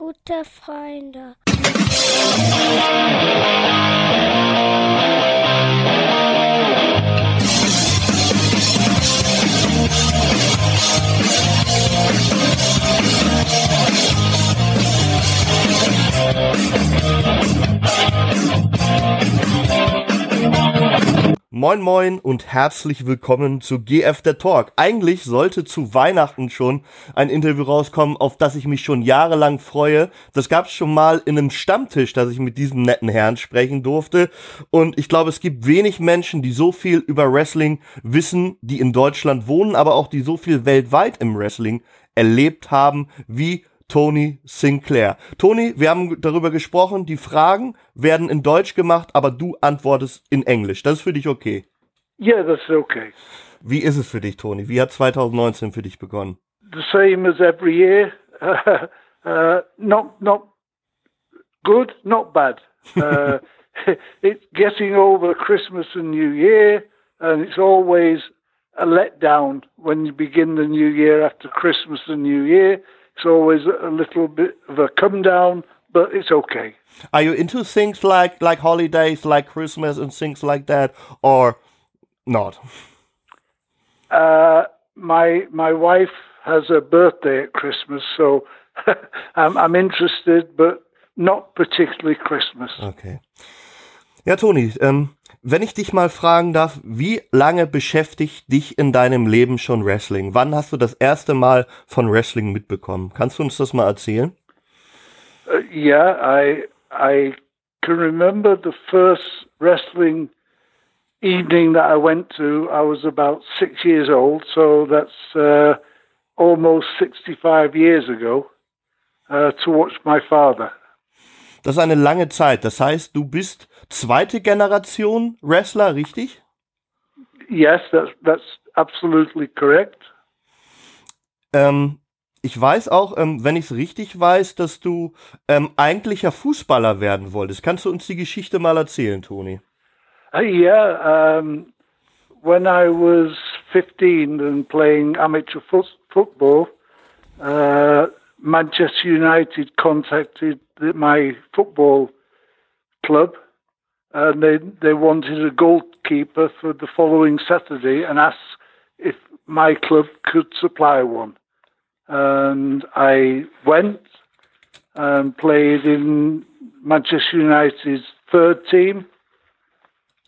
gute Freunde. Moin Moin und herzlich willkommen zu GF der Talk. Eigentlich sollte zu Weihnachten schon ein Interview rauskommen, auf das ich mich schon jahrelang freue. Das gab es schon mal in einem Stammtisch, dass ich mit diesem netten Herrn sprechen durfte. Und ich glaube, es gibt wenig Menschen, die so viel über Wrestling wissen, die in Deutschland wohnen, aber auch die so viel weltweit im Wrestling erlebt haben, wie Tony Sinclair. Tony, wir haben darüber gesprochen, die Fragen werden in Deutsch gemacht, aber du antwortest in Englisch. Das ist für dich okay? Ja, yeah, das ist okay. Wie ist es für dich, Tony? Wie hat 2019 für dich begonnen? The same as every year. Uh, uh, not, not good, not bad. Uh, it's getting over Christmas and New Year, and it's always a letdown when you begin the new year after Christmas and New Year It's always a little bit of a come down, but it's okay. Are you into things like like holidays, like Christmas and things like that, or not? Uh, my my wife has a birthday at Christmas, so I'm, I'm interested, but not particularly Christmas. Okay. Ja, Tony, ähm, wenn ich dich mal fragen darf, wie lange beschäftigt dich in deinem Leben schon Wrestling? Wann hast du das erste Mal von Wrestling mitbekommen? Kannst du uns das mal erzählen? Uh, yeah, I I can remember the first wrestling evening that I went to. I was about six years old, so that's uh, almost 65 years ago. Uh, to watch my father. Das ist eine lange Zeit. Das heißt, du bist zweite Generation Wrestler, richtig? Yes, that's, that's absolutely correct. Ähm, ich weiß auch, ähm, wenn ich es richtig weiß, dass du ähm, eigentlicher Fußballer werden wolltest. Kannst du uns die Geschichte mal erzählen, Toni? Uh, yeah, um, when I was 15 and playing amateur fo football, uh, Manchester United contacted my football club and they they wanted a goalkeeper for the following Saturday and asked if my club could supply one. And I went and played in Manchester United's third team.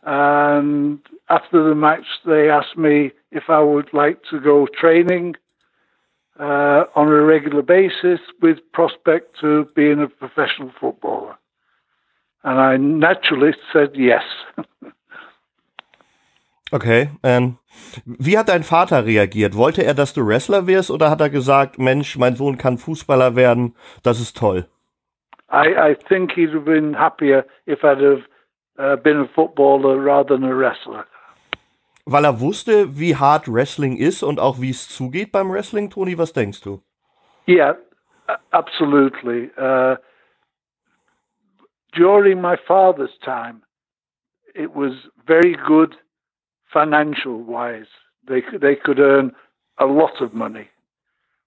And after the match, they asked me if I would like to go training uh, on a regular basis with prospect to being a professional footballer. And I naturally said yes. Okay. Ähm, wie hat dein Vater reagiert? Wollte er, dass du Wrestler wirst oder hat er gesagt, Mensch, mein Sohn kann Fußballer werden, das ist toll? I, I think he'd have been happier if I'd have uh, been a footballer rather than a wrestler. Weil er wusste, wie hart Wrestling ist und auch wie es zugeht beim Wrestling, Tony, was denkst du? Yeah, absolutely. Uh, during my father's time, it was very good financial wise. They they could earn a lot of money.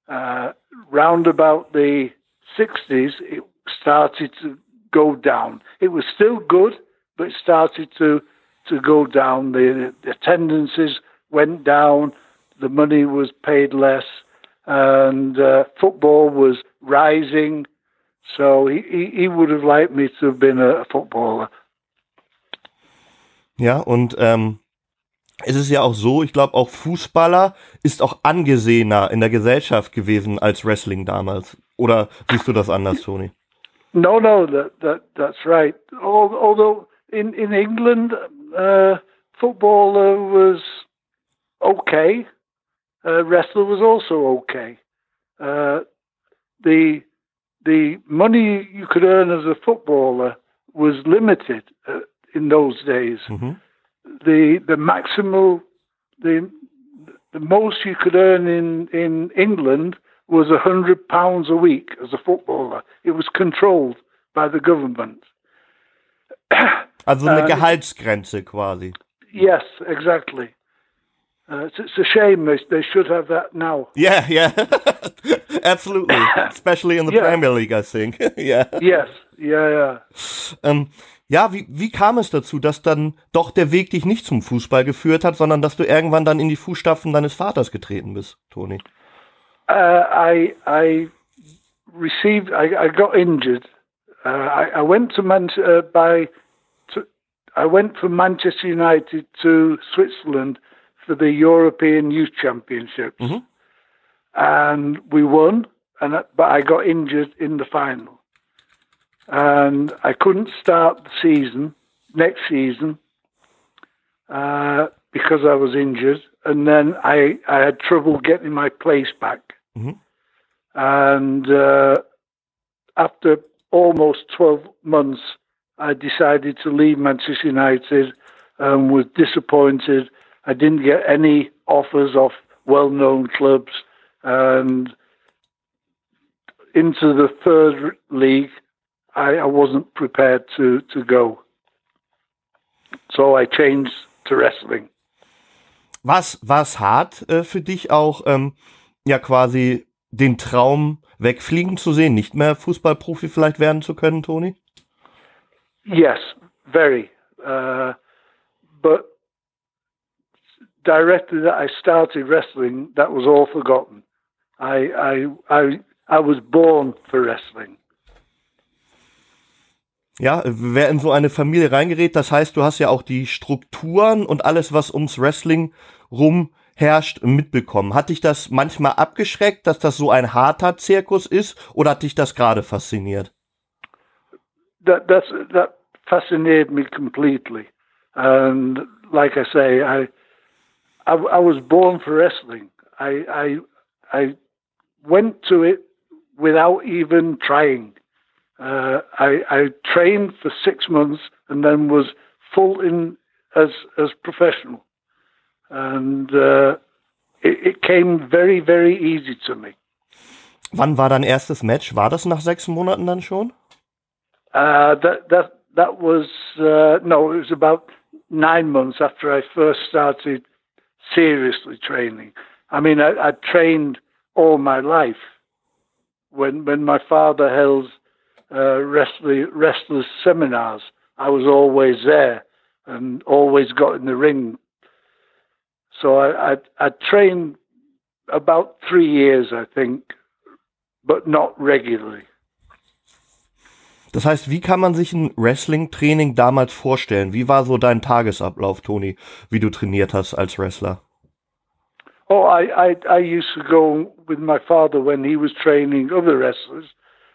Uh, round about the 60s, it started to go down. It was still good, but it started to to go down. The, the attendances went down. The money was paid less, and uh, football was rising. So he, he, he would have liked me to have been a footballer. Ja, und ähm, es ist ja auch so, ich glaube, auch Fußballer ist auch angesehener in der Gesellschaft gewesen als Wrestling damals. Oder siehst du das anders, Tony? No, no, that, that, that's right. Although in, in England, uh, footballer was okay. Uh, wrestler was also okay. Uh, the the money you could earn as a footballer was limited uh, in those days. Mm-hmm. The the maximal the the most you could earn in in England was a hundred pounds a week as a footballer. It was controlled by the government. Also eine uh, Gehaltsgrenze quasi. Yes, exactly. Uh, it's, it's, a shame they, they should have that now. Yeah, yeah, absolutely, especially in the yeah. Premier League, I think. yeah. Yes, ja, ja. Ähm, ja, wie, wie kam es dazu, dass dann doch der Weg dich nicht zum Fußball geführt hat, sondern dass du irgendwann dann in die Fußstapfen deines Vaters getreten bist, Toni? Uh, I I received I, I got injured. Uh, I, I went to Man uh, by I went from Manchester United to Switzerland for the European Youth Championships, mm-hmm. and we won. And but I got injured in the final, and I couldn't start the season next season uh, because I was injured, and then I I had trouble getting my place back, mm-hmm. and uh, after almost twelve months, I decided to leave Manchester United and was disappointed I didn't get any offers off well known clubs. And into the third league, I, I wasn't prepared to, to go. So I changed to wrestling. Was war's hart äh, für dich auch, ähm, ja quasi den Traum wegfliegen zu sehen, nicht mehr Fußballprofi vielleicht werden zu können, Toni? Yes, very. Uh, but directly that I started wrestling, that was all forgotten. I, I, I, I was born for wrestling. Ja, wer in so eine Familie reingerät, das heißt, du hast ja auch die Strukturen und alles, was ums Wrestling rum herrscht, mitbekommen. Hat dich das manchmal abgeschreckt, dass das so ein harter Zirkus ist, oder hat dich das gerade fasziniert? That, that's, that fascinated me completely. And like I say, I, I, I was born for wrestling. I, I, I went to it without even trying. Uh, I, I trained for six months and then was full in as as professional, and uh, it, it came very very easy to me. Wann war dein erstes Match? War das nach sechs Monaten dann schon? Uh, that that that was uh, no, it was about nine months after I first started seriously training. I mean, I, I trained all my life. When when my father held uh, wrestling, wrestlers seminars, I was always there and always got in the ring. So I, I, I trained about three years, I think, but not regularly. Das heißt, wie kann man sich ein Wrestling-Training damals vorstellen? Wie war so dein Tagesablauf, Toni, wie du trainiert hast als Wrestler? Oh, I, I, I used to go with my father when he was training other wrestlers,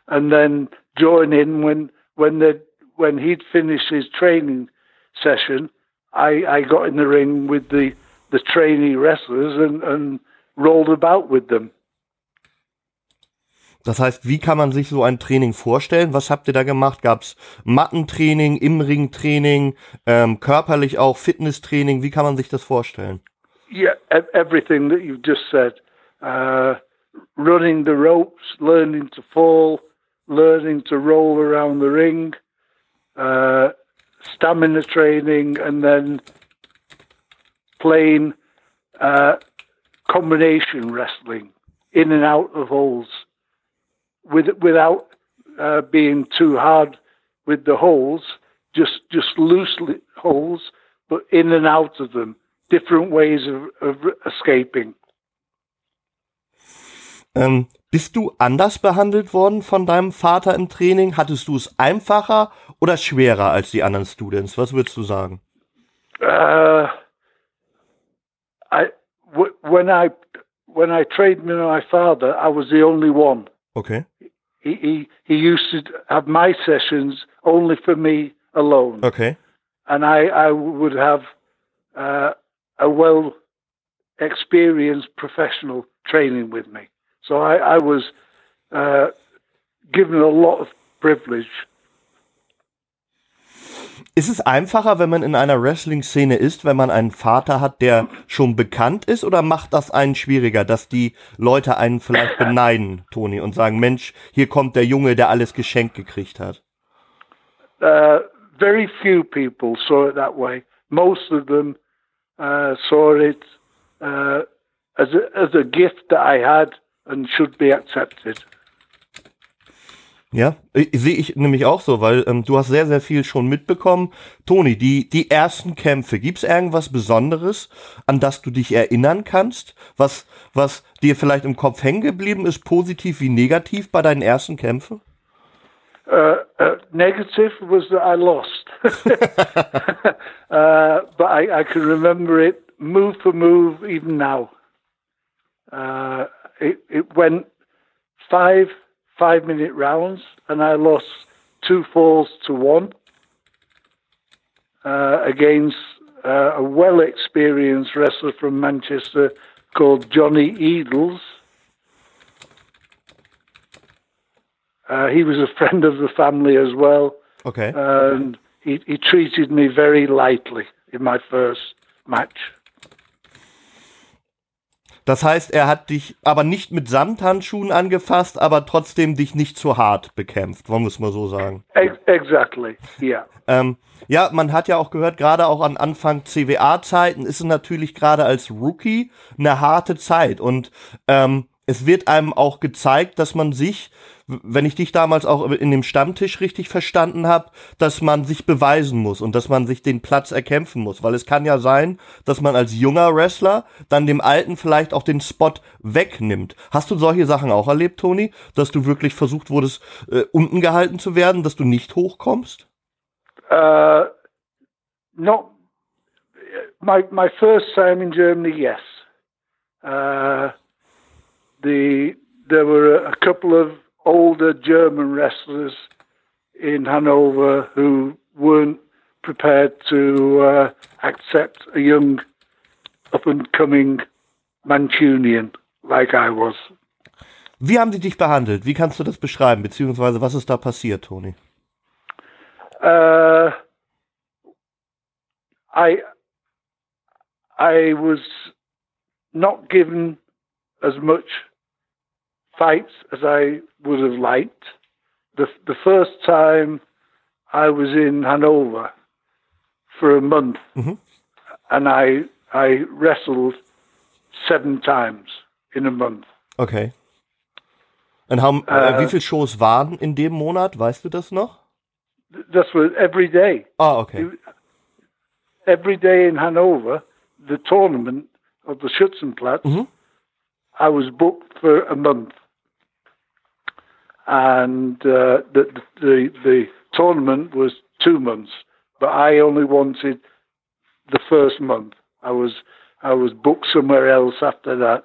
and then join in when when the when he'd finished his training session. I, I got in the ring with the the trainee wrestlers and, and rolled about with them. Das heißt, wie kann man sich so ein Training vorstellen? Was habt ihr da gemacht? Gab es Mattentraining, im Ring ähm, körperlich auch Fitnesstraining? Wie kann man sich das vorstellen? Yeah, everything that you've just said. Uh, running the ropes, learning to fall, learning to roll around the ring, uh, stamina training, and then playing uh, combination wrestling in and out of holes with, without uh, being too hard with the holes, just just loose holes, but in and out of them, different ways of, of escaping. Ähm, bist du anders behandelt worden von deinem Vater im Training? Hattest du es einfacher oder schwerer als die anderen Students? Was würdest du sagen? Uh, I when I when I trained with my father, I was the only one. Okay. He, he, he used to have my sessions only for me alone. Okay. And I, I would have uh, a well experienced professional training with me. So I, I was uh, given a lot of privilege Ist es einfacher, wenn man in einer Wrestling-Szene ist, wenn man einen Vater hat, der schon bekannt ist, oder macht das einen schwieriger, dass die Leute einen vielleicht beneiden, Toni, und sagen, Mensch, hier kommt der Junge, der alles geschenkt gekriegt hat? Uh, very few people saw it that way. Most of them uh, saw it uh, as a, as a gift that I had and should be accepted. Ja, sehe ich nämlich auch so, weil ähm, du hast sehr, sehr viel schon mitbekommen. Toni, die, die ersten Kämpfe, gibt's irgendwas Besonderes, an das du dich erinnern kannst, was, was dir vielleicht im Kopf hängen geblieben ist, positiv wie negativ bei deinen ersten Kämpfen? Uh, uh, negative was that I lost, uh, but I, I, can remember it move for move even now. Uh, it, it went five five minute rounds, and I lost two falls to one uh, against uh, a well experienced wrestler from Manchester called Johnny Eagles. Uh, he was a friend of the family as well. Okay. And he, he treated me very lightly in my first match. Das heißt, er hat dich aber nicht mit Samthandschuhen angefasst, aber trotzdem dich nicht zu hart bekämpft, wollen wir es mal so sagen. Exactly, yeah. Ähm, ja, man hat ja auch gehört, gerade auch an Anfang CWA-Zeiten ist es natürlich gerade als Rookie eine harte Zeit und ähm, es wird einem auch gezeigt, dass man sich, wenn ich dich damals auch in dem Stammtisch richtig verstanden habe, dass man sich beweisen muss und dass man sich den Platz erkämpfen muss. Weil es kann ja sein, dass man als junger Wrestler dann dem Alten vielleicht auch den Spot wegnimmt. Hast du solche Sachen auch erlebt, Toni? Dass du wirklich versucht wurdest, äh, unten gehalten zu werden, dass du nicht hochkommst? Uh, not my my first time in Germany, yes. Uh, the there were a couple of older German wrestlers in Hanover who weren't prepared to uh, accept a young up and coming Mancunian like I was. Wie haben sie dich behandelt? Wie kannst du das beschreiben? Beziehungsweise was ist da passiert, Toni? Uh, I I was not given as much fights as I would have liked. The, the first time I was in Hanover for a month, Mhm. and I I wrestled seven times in a month. Okay. Und haben, Äh, wie viele Shows waren in dem Monat? Weißt du das noch? That's what every day. Ah, okay. Every day in Hanover, the tournament of the Schützenplatz, Mhm. I was booked for a month, and uh, the, the the tournament was two months, but I only wanted the first month. I was I was booked somewhere else after that,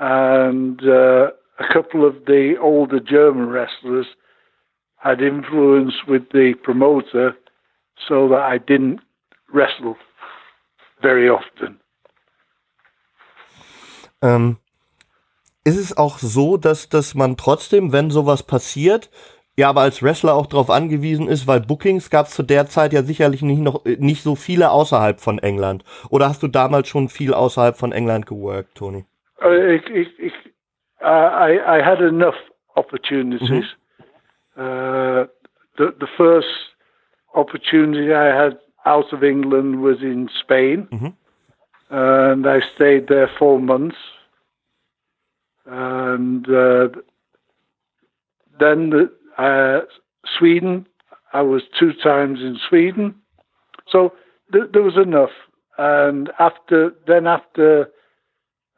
and uh, a couple of the older German wrestlers had influence with the promoter, so that I didn't wrestle very often. Ähm, ist es auch so, dass, dass man trotzdem, wenn sowas passiert, ja, aber als Wrestler auch darauf angewiesen ist, weil Bookings gab es zu der Zeit ja sicherlich nicht noch nicht so viele außerhalb von England. Oder hast du damals schon viel außerhalb von England geworkt, Toni? Uh, ich, ich, ich, uh, I, I had enough opportunities. Uh, the, the first opportunity I had out of England was in Spain, Mhm. and I stayed there four months. And uh, then the, uh, Sweden, I was two times in Sweden, so th- there was enough. And after then, after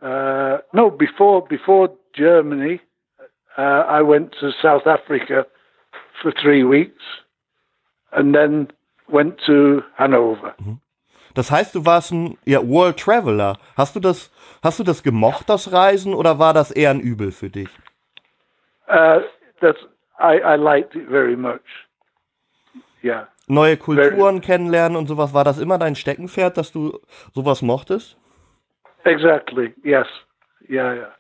uh, no, before before Germany, uh, I went to South Africa for three weeks, and then went to Hanover. Das heißt, du warst ein ja, World Traveler. Hast du das, hast du das gemocht, das Reisen, oder war das eher ein Übel für dich? Uh, that's I, I liked it very much. Yeah. Neue Kulturen kennenlernen und sowas, war das immer dein Steckenpferd, dass du sowas mochtest? Exactly. Yes. Yeah. Yeah.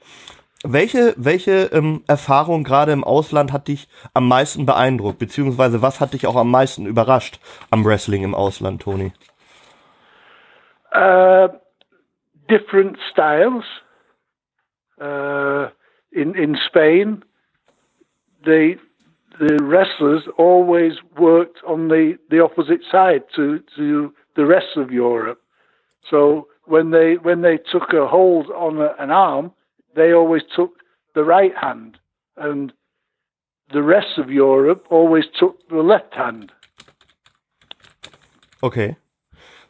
Welche, welche ähm, Erfahrung gerade im Ausland hat dich am meisten beeindruckt? Beziehungsweise was hat dich auch am meisten überrascht am Wrestling im Ausland, Toni? Uh, different styles. Uh, in in Spain, the the wrestlers always worked on the, the opposite side to, to the rest of Europe. So when they when they took a hold on a, an arm, they always took the right hand, and the rest of Europe always took the left hand. Okay.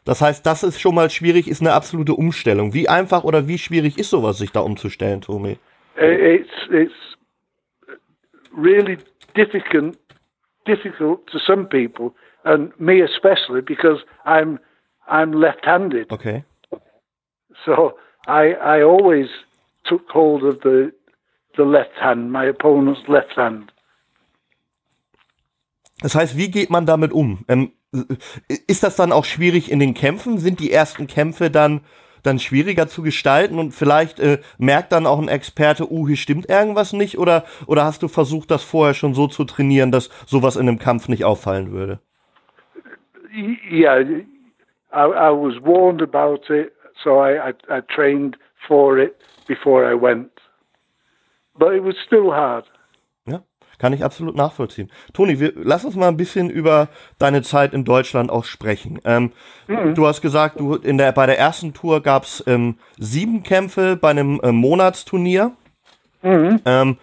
Das heißt, das ist schon mal schwierig, ist eine absolute Umstellung. Wie einfach oder wie schwierig ist sowas, sich da umzustellen, Tommy? It's it's really difficult difficult to some people, and me especially, because I'm I'm left-handed. Okay. So I I always took hold of the the left hand, my opponent's left hand. Das heißt, wie geht man damit um? Ähm, ist das dann auch schwierig in den Kämpfen? Sind die ersten Kämpfe dann dann schwieriger zu gestalten und vielleicht äh, merkt dann auch ein Experte, uh, hier stimmt irgendwas nicht oder oder hast du versucht, das vorher schon so zu trainieren, dass sowas in einem Kampf nicht auffallen würde? Yeah, I, I was warned about it, so I, I, I trained for it before I went, but it was still hard. Kann ich absolut nachvollziehen. Toni, wir, lass uns mal ein bisschen über deine Zeit in Deutschland auch sprechen. Ähm, mhm. Du hast gesagt, du in der, bei der ersten Tour gab es ähm, sieben Kämpfe bei einem äh, Monatsturnier. Mhm. Ähm,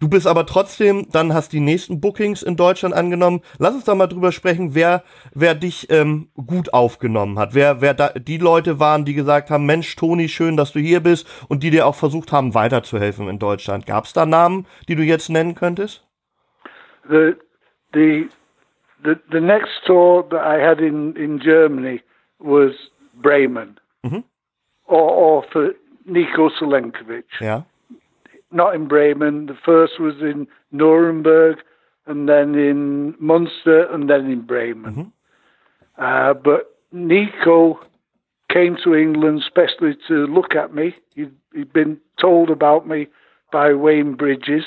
Du bist aber trotzdem, dann hast die nächsten Bookings in Deutschland angenommen. Lass uns da mal drüber sprechen, wer, wer dich ähm, gut aufgenommen hat. Wer, wer da, die Leute waren, die gesagt haben, Mensch, Toni, schön, dass du hier bist und die dir auch versucht haben, weiterzuhelfen in Deutschland. Gab es da Namen, die du jetzt nennen könntest? The the the the next tour that I had in in Germany was Bremen, mm-hmm. or or for Nico Solenkovic. Yeah, not in Bremen. The first was in Nuremberg, and then in Munster, and then in Bremen. Mm-hmm. Uh, but Nico came to England specially to look at me. He'd, he'd been told about me by Wayne Bridges.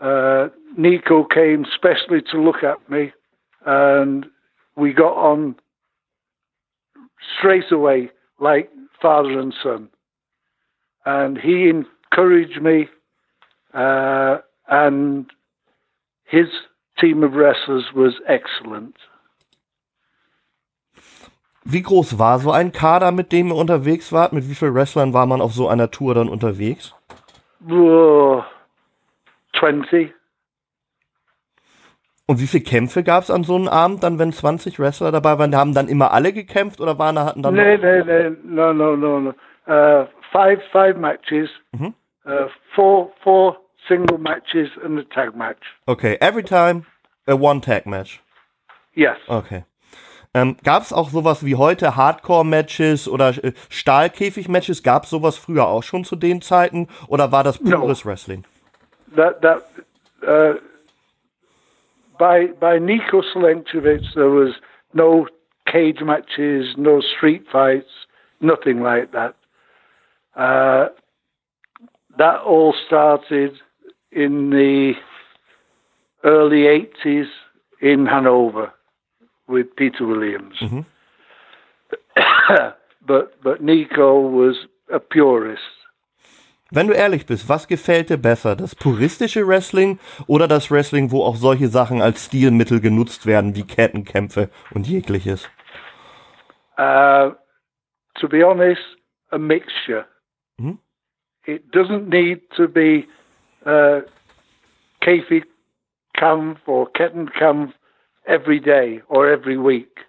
Uh, Nico came specially to look at me, and we got on straight away like father and son. And he encouraged me, uh, and his team of wrestlers was excellent. Wie groß war so ein Kader, mit dem ihr unterwegs wart? Mit wie vielen Wrestlern war man auf so einer Tour dann unterwegs? Oh, 20. Und wie viele Kämpfe gab es an so einem Abend, dann, wenn 20 Wrestler dabei waren? Haben dann immer alle gekämpft oder waren hatten dann. Nee, nee, nee, no, no, no, no. Uh, five, five matches. Mhm. Uh, four, four single matches and a tag match. Okay, every time a one tag match. Yes. Okay. Ähm, gab es auch sowas wie heute Hardcore-Matches oder äh, Stahlkäfig-Matches? Gab es sowas früher auch schon zu den Zeiten oder war das pures no. Wrestling? That, that, uh, by by Niko Selenkovic, there was no cage matches, no street fights, nothing like that. Uh, that all started in the early 80s in Hanover with Peter Williams. Mm-hmm. but but Nico was a purist. Wenn du ehrlich bist, was gefällt dir besser? Das puristische Wrestling oder das Wrestling, wo auch solche Sachen als Stilmittel genutzt werden, wie Kettenkämpfe und jegliches? Uh, to be honest, a mixture. Mhm. It doesn't need to be uh, Kampf or Kettenkampf every day or every week.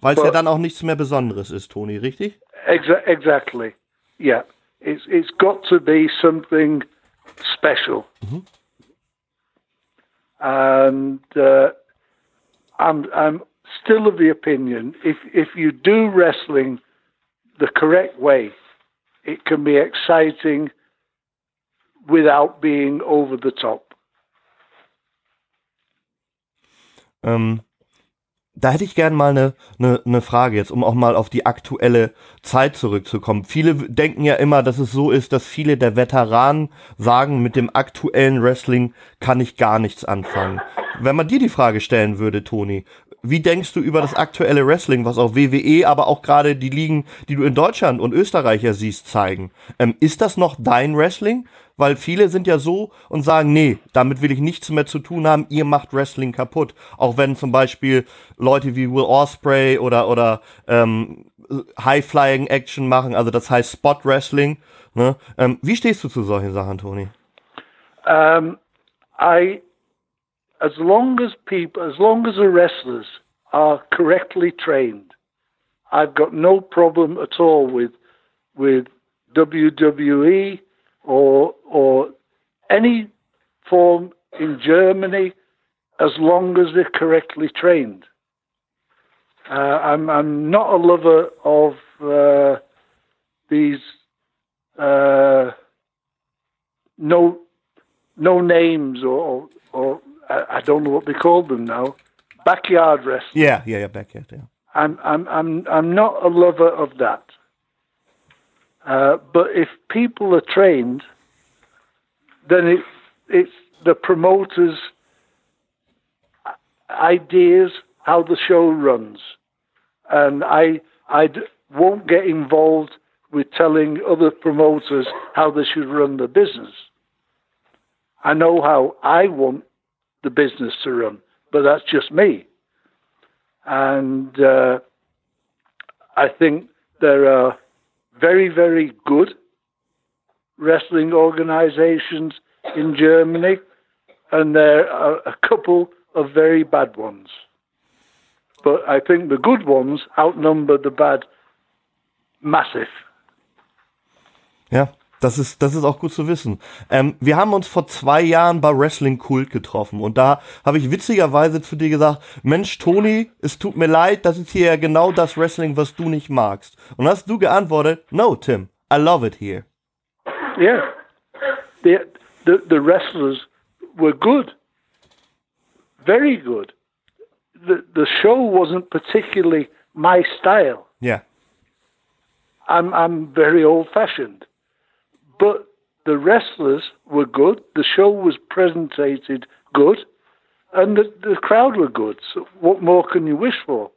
Weil es ja dann auch nichts mehr Besonderes ist, Toni, richtig? Exa exactly. Yeah, it's it's got to be something special. Mm-hmm. And uh, I'm I'm still of the opinion if if you do wrestling the correct way, it can be exciting without being over the top. Um, da hätte ich gern mal eine, eine, eine Frage jetzt, um auch mal auf die aktuelle Zeit zurückzukommen. Viele denken ja immer, dass es so ist, dass viele der Veteranen sagen, mit dem aktuellen Wrestling kann ich gar nichts anfangen. Wenn man dir die Frage stellen würde, Toni, wie denkst du über das aktuelle Wrestling, was auch WWE, aber auch gerade die Ligen, die du in Deutschland und Österreich ja siehst, zeigen? Ähm, ist das noch dein Wrestling? Weil viele sind ja so und sagen, nee, damit will ich nichts mehr zu tun haben, ihr macht Wrestling kaputt. Auch wenn zum Beispiel Leute wie Will Osprey oder, oder ähm, High-Flying-Action machen, also das heißt Spot-Wrestling. Ne? Ähm, wie stehst du zu solchen Sachen, Toni? Um, I, as long as people, as long as the wrestlers are correctly trained, I've got no problem at all with with WWE or or any form in Germany as long as they're correctly trained. Uh, I'm I'm not a lover of uh, these uh, no no names or or I, I don't know what they call them now backyard wrestling. Yeah, yeah, yeah, backyard. Yeah. I'm I'm I'm I'm not a lover of that. Uh, but if people are trained, then it, it's the promoters' ideas how the show runs, and I won't get involved with telling other promoters how they should run the business. I know how I want the business to run, but that's just me. And uh, I think there are very, very good wrestling organizations in Germany, and there are a couple of very bad ones. But I think the good ones outnumber the bad massive. Ja, das ist, das ist auch gut zu wissen. Ähm, wir haben uns vor zwei Jahren bei Wrestling Kult getroffen und da habe ich witzigerweise zu dir gesagt, Mensch, Toni, es tut mir leid, das ist hier ja genau das Wrestling, was du nicht magst. Und hast du geantwortet, no, Tim, I love it here. Yeah. The, the, the wrestlers were good. Very good. The, the show wasn't particularly my style. Yeah. I'm, I'm very old fashioned. But the wrestlers were good. The show was presented good. And the, the crowd were good. So what more can you wish for?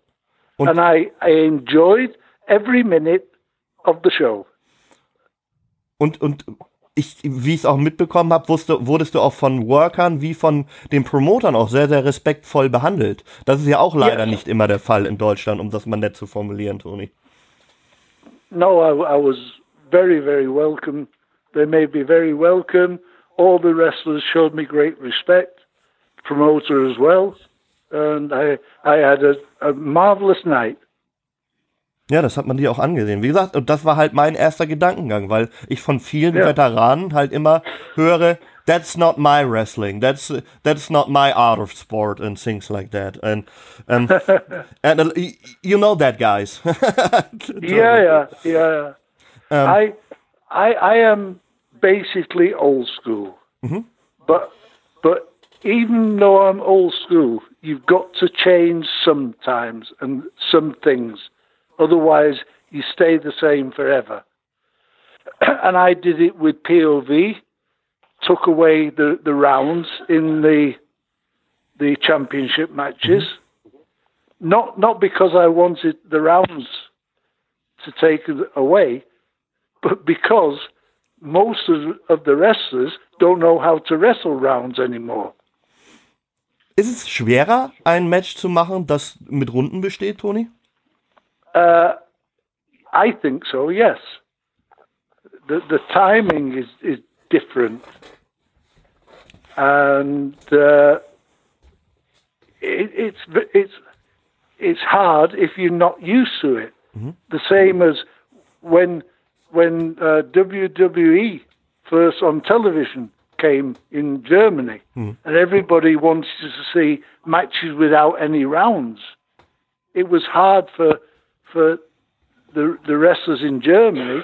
Und- and I, I enjoyed every minute of the show. Und, und ich, wie ich es auch mitbekommen habe, wurdest du auch von Workern wie von den Promotern auch sehr, sehr respektvoll behandelt. Das ist ja auch leider Ja. nicht immer der Fall in Deutschland, um das mal nett zu formulieren, Toni. No, I, I was very, very welcome. They made me very welcome. All the wrestlers showed me great respect, promoter as well, and I I had a, a marvelous night. Ja, das hat man dir auch angesehen. Wie gesagt, und das war halt mein erster Gedankengang, weil ich von vielen Ja. Veteranen halt immer höre, that's not my wrestling, that's that's not my art of sport and things like that. And um, and uh, you know that, guys. Yeah, yeah, yeah. Um, I I I am basically old school, mm-hmm. but but even though I'm old school, you've got to change sometimes and some things. Otherwise, you stay the same forever. and I did it with POV, took away the, the rounds in the the championship matches. Mm-hmm. Not not because I wanted the rounds to take away, but because most of, of the wrestlers don't know how to wrestle rounds anymore. Ist es schwerer, ein Match zu machen, das mit Runden besteht, Tony? Uh, I think so. Yes, the the timing is is different, and uh, it, it's it's it's hard if you're not used to it. The same as when when uh, WWE first on television came in Germany, and everybody wanted to see matches without any rounds. It was hard for for the the wrestlers in Germany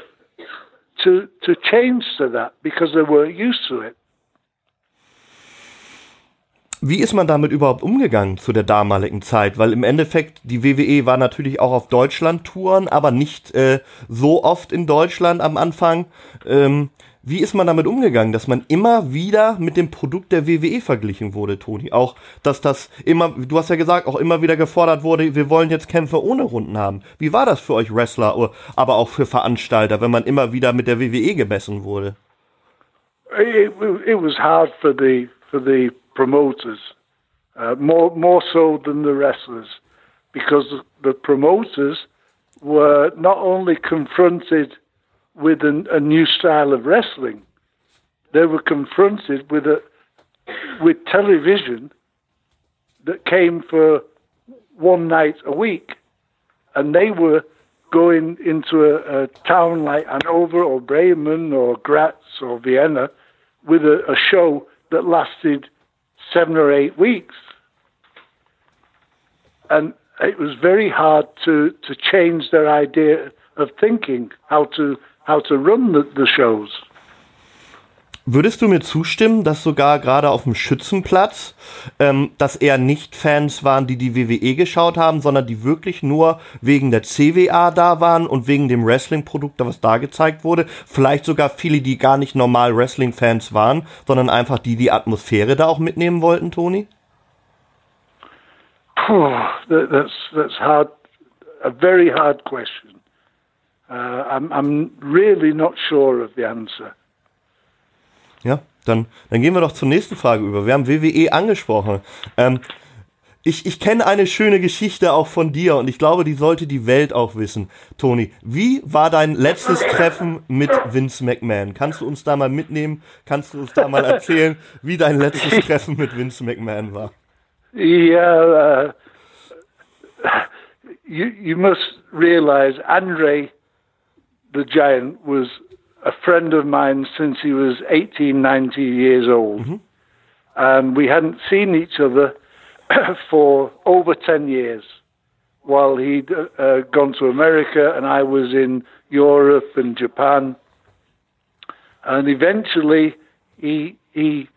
to to change to that because they weren't used to it. Wie ist man damit überhaupt umgegangen zu der damaligen Zeit? Weil im Endeffekt, die WWE war natürlich auch auf Deutschland-Touren, aber nicht äh, so oft in Deutschland am Anfang. Ähm, wie ist man damit umgegangen, dass man immer wieder mit dem Produkt der WWE verglichen wurde, Toni? Auch, dass das immer, du hast ja gesagt, auch immer wieder gefordert wurde, wir wollen jetzt Kämpfe ohne Runden haben. Wie war das für euch Wrestler, aber auch für Veranstalter, wenn man immer wieder mit der WWE gemessen wurde? it, it was hard for the for the promoters, uh, more more so than the wrestlers, because the promoters were not only confronted with an, a new style of wrestling, they were confronted with a with television that came for one night a week, and they were going into a, a town like Hanover or Bremen or Graz or Vienna with a, a show that lasted seven or eight weeks. And it was very hard to, to change their idea of thinking, how to, how to run the, the shows. Würdest du mir zustimmen, dass sogar gerade auf dem Schützenplatz, ähm, dass eher nicht Fans waren, die die WWE geschaut haben, sondern die wirklich nur wegen der CWA da waren und wegen dem Wrestling-Produkt, was da gezeigt wurde? Vielleicht sogar viele, die gar nicht normal Wrestling-Fans waren, sondern einfach die die Atmosphäre da auch mitnehmen wollten, Toni? Puh, that's that's hard. A very hard question. Uh, I'm I'm really not sure of the answer. Ja, dann, dann gehen wir doch zur nächsten Frage über. Wir haben WWE angesprochen. Ähm, ich, ich kenne eine schöne Geschichte auch von dir und ich glaube, die sollte die Welt auch wissen. Toni, wie war dein letztes Treffen mit Vince McMahon? Kannst du uns da mal mitnehmen? Kannst du uns da mal erzählen, wie dein letztes Treffen mit Vince McMahon war? Yeah, uh, you, you must realize Andre the Giant was a friend of mine since he was 18, 19 years old. Mm-hmm. And we hadn't seen each other for over 10 years while he'd uh, gone to America and I was in Europe and Japan. And eventually he, he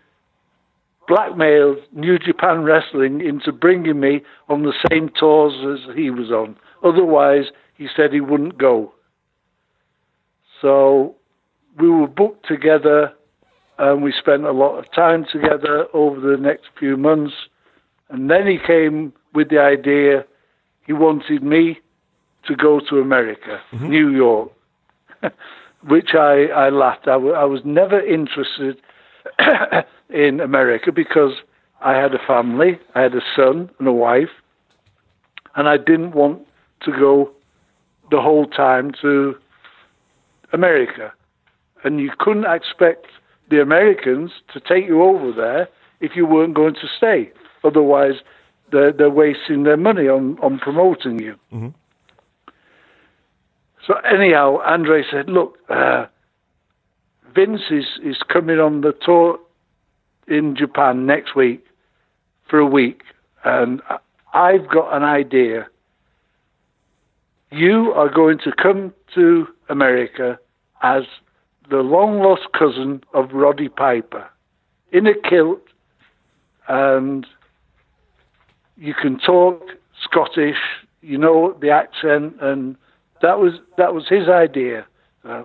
blackmailed New Japan Wrestling into bringing me on the same tours as he was on. Otherwise, he said he wouldn't go. So we were booked together and we spent a lot of time together over the next few months. And then he came with the idea he wanted me to go to America, mm-hmm. New York, which I, I laughed. I, w- I was never interested in America because I had a family, I had a son and a wife, and I didn't want to go the whole time to America and you couldn't expect the Americans to take you over there if you weren't going to stay. Otherwise, they're, they're wasting their money on, on promoting you. Mm-hmm. So anyhow, Andre said, "Look, uh, Vince is is coming on the tour in Japan next week for a week, and I've got an idea. You are going to come to America as the long lost cousin of Roddy Piper in a kilt, and you can talk Scottish, you know the accent, and that was that was his idea. Uh,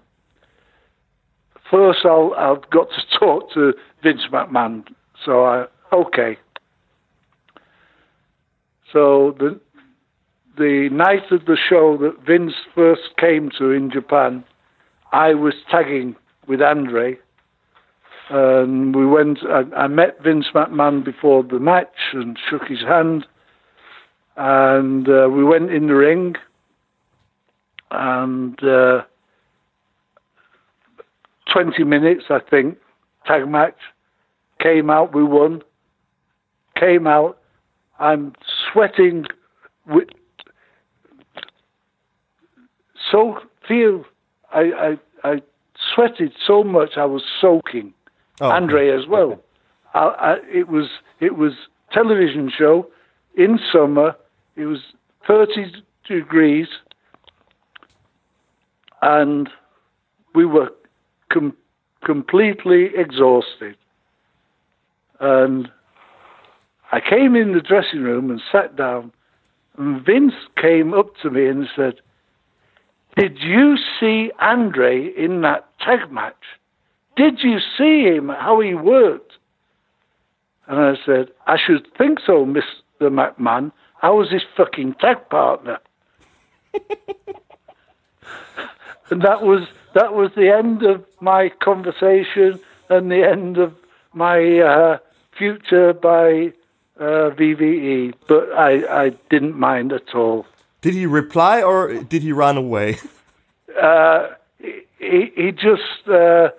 first, I'll I've got to talk to Vince McMahon. So I okay. So the the night of the show that Vince first came to in Japan, I was tagging with Andre. And we went, I, I, met Vince McMahon before the match and shook his hand. And uh, we went in the ring. And uh, 20 minutes, I think, tag match. Came out, we won. Came out, I'm sweating with so feel I, I, I sweated so much I was soaking. Oh, Andre okay. as well. Okay. I, I, it was it was television show in summer. It was thirty degrees, and we were com- completely exhausted. And I came in the dressing room and sat down, and Vince came up to me and said, did you see Andre in that tag match? Did you see him, how he worked? And I said, I should think so, Mr. McMahon. I was his fucking tag partner. and that was that was the end of my conversation. and the end of my uh, future by uh, VVE, but I, I didn't mind at all. Did he reply or did he run away? Uh, he, he just uh,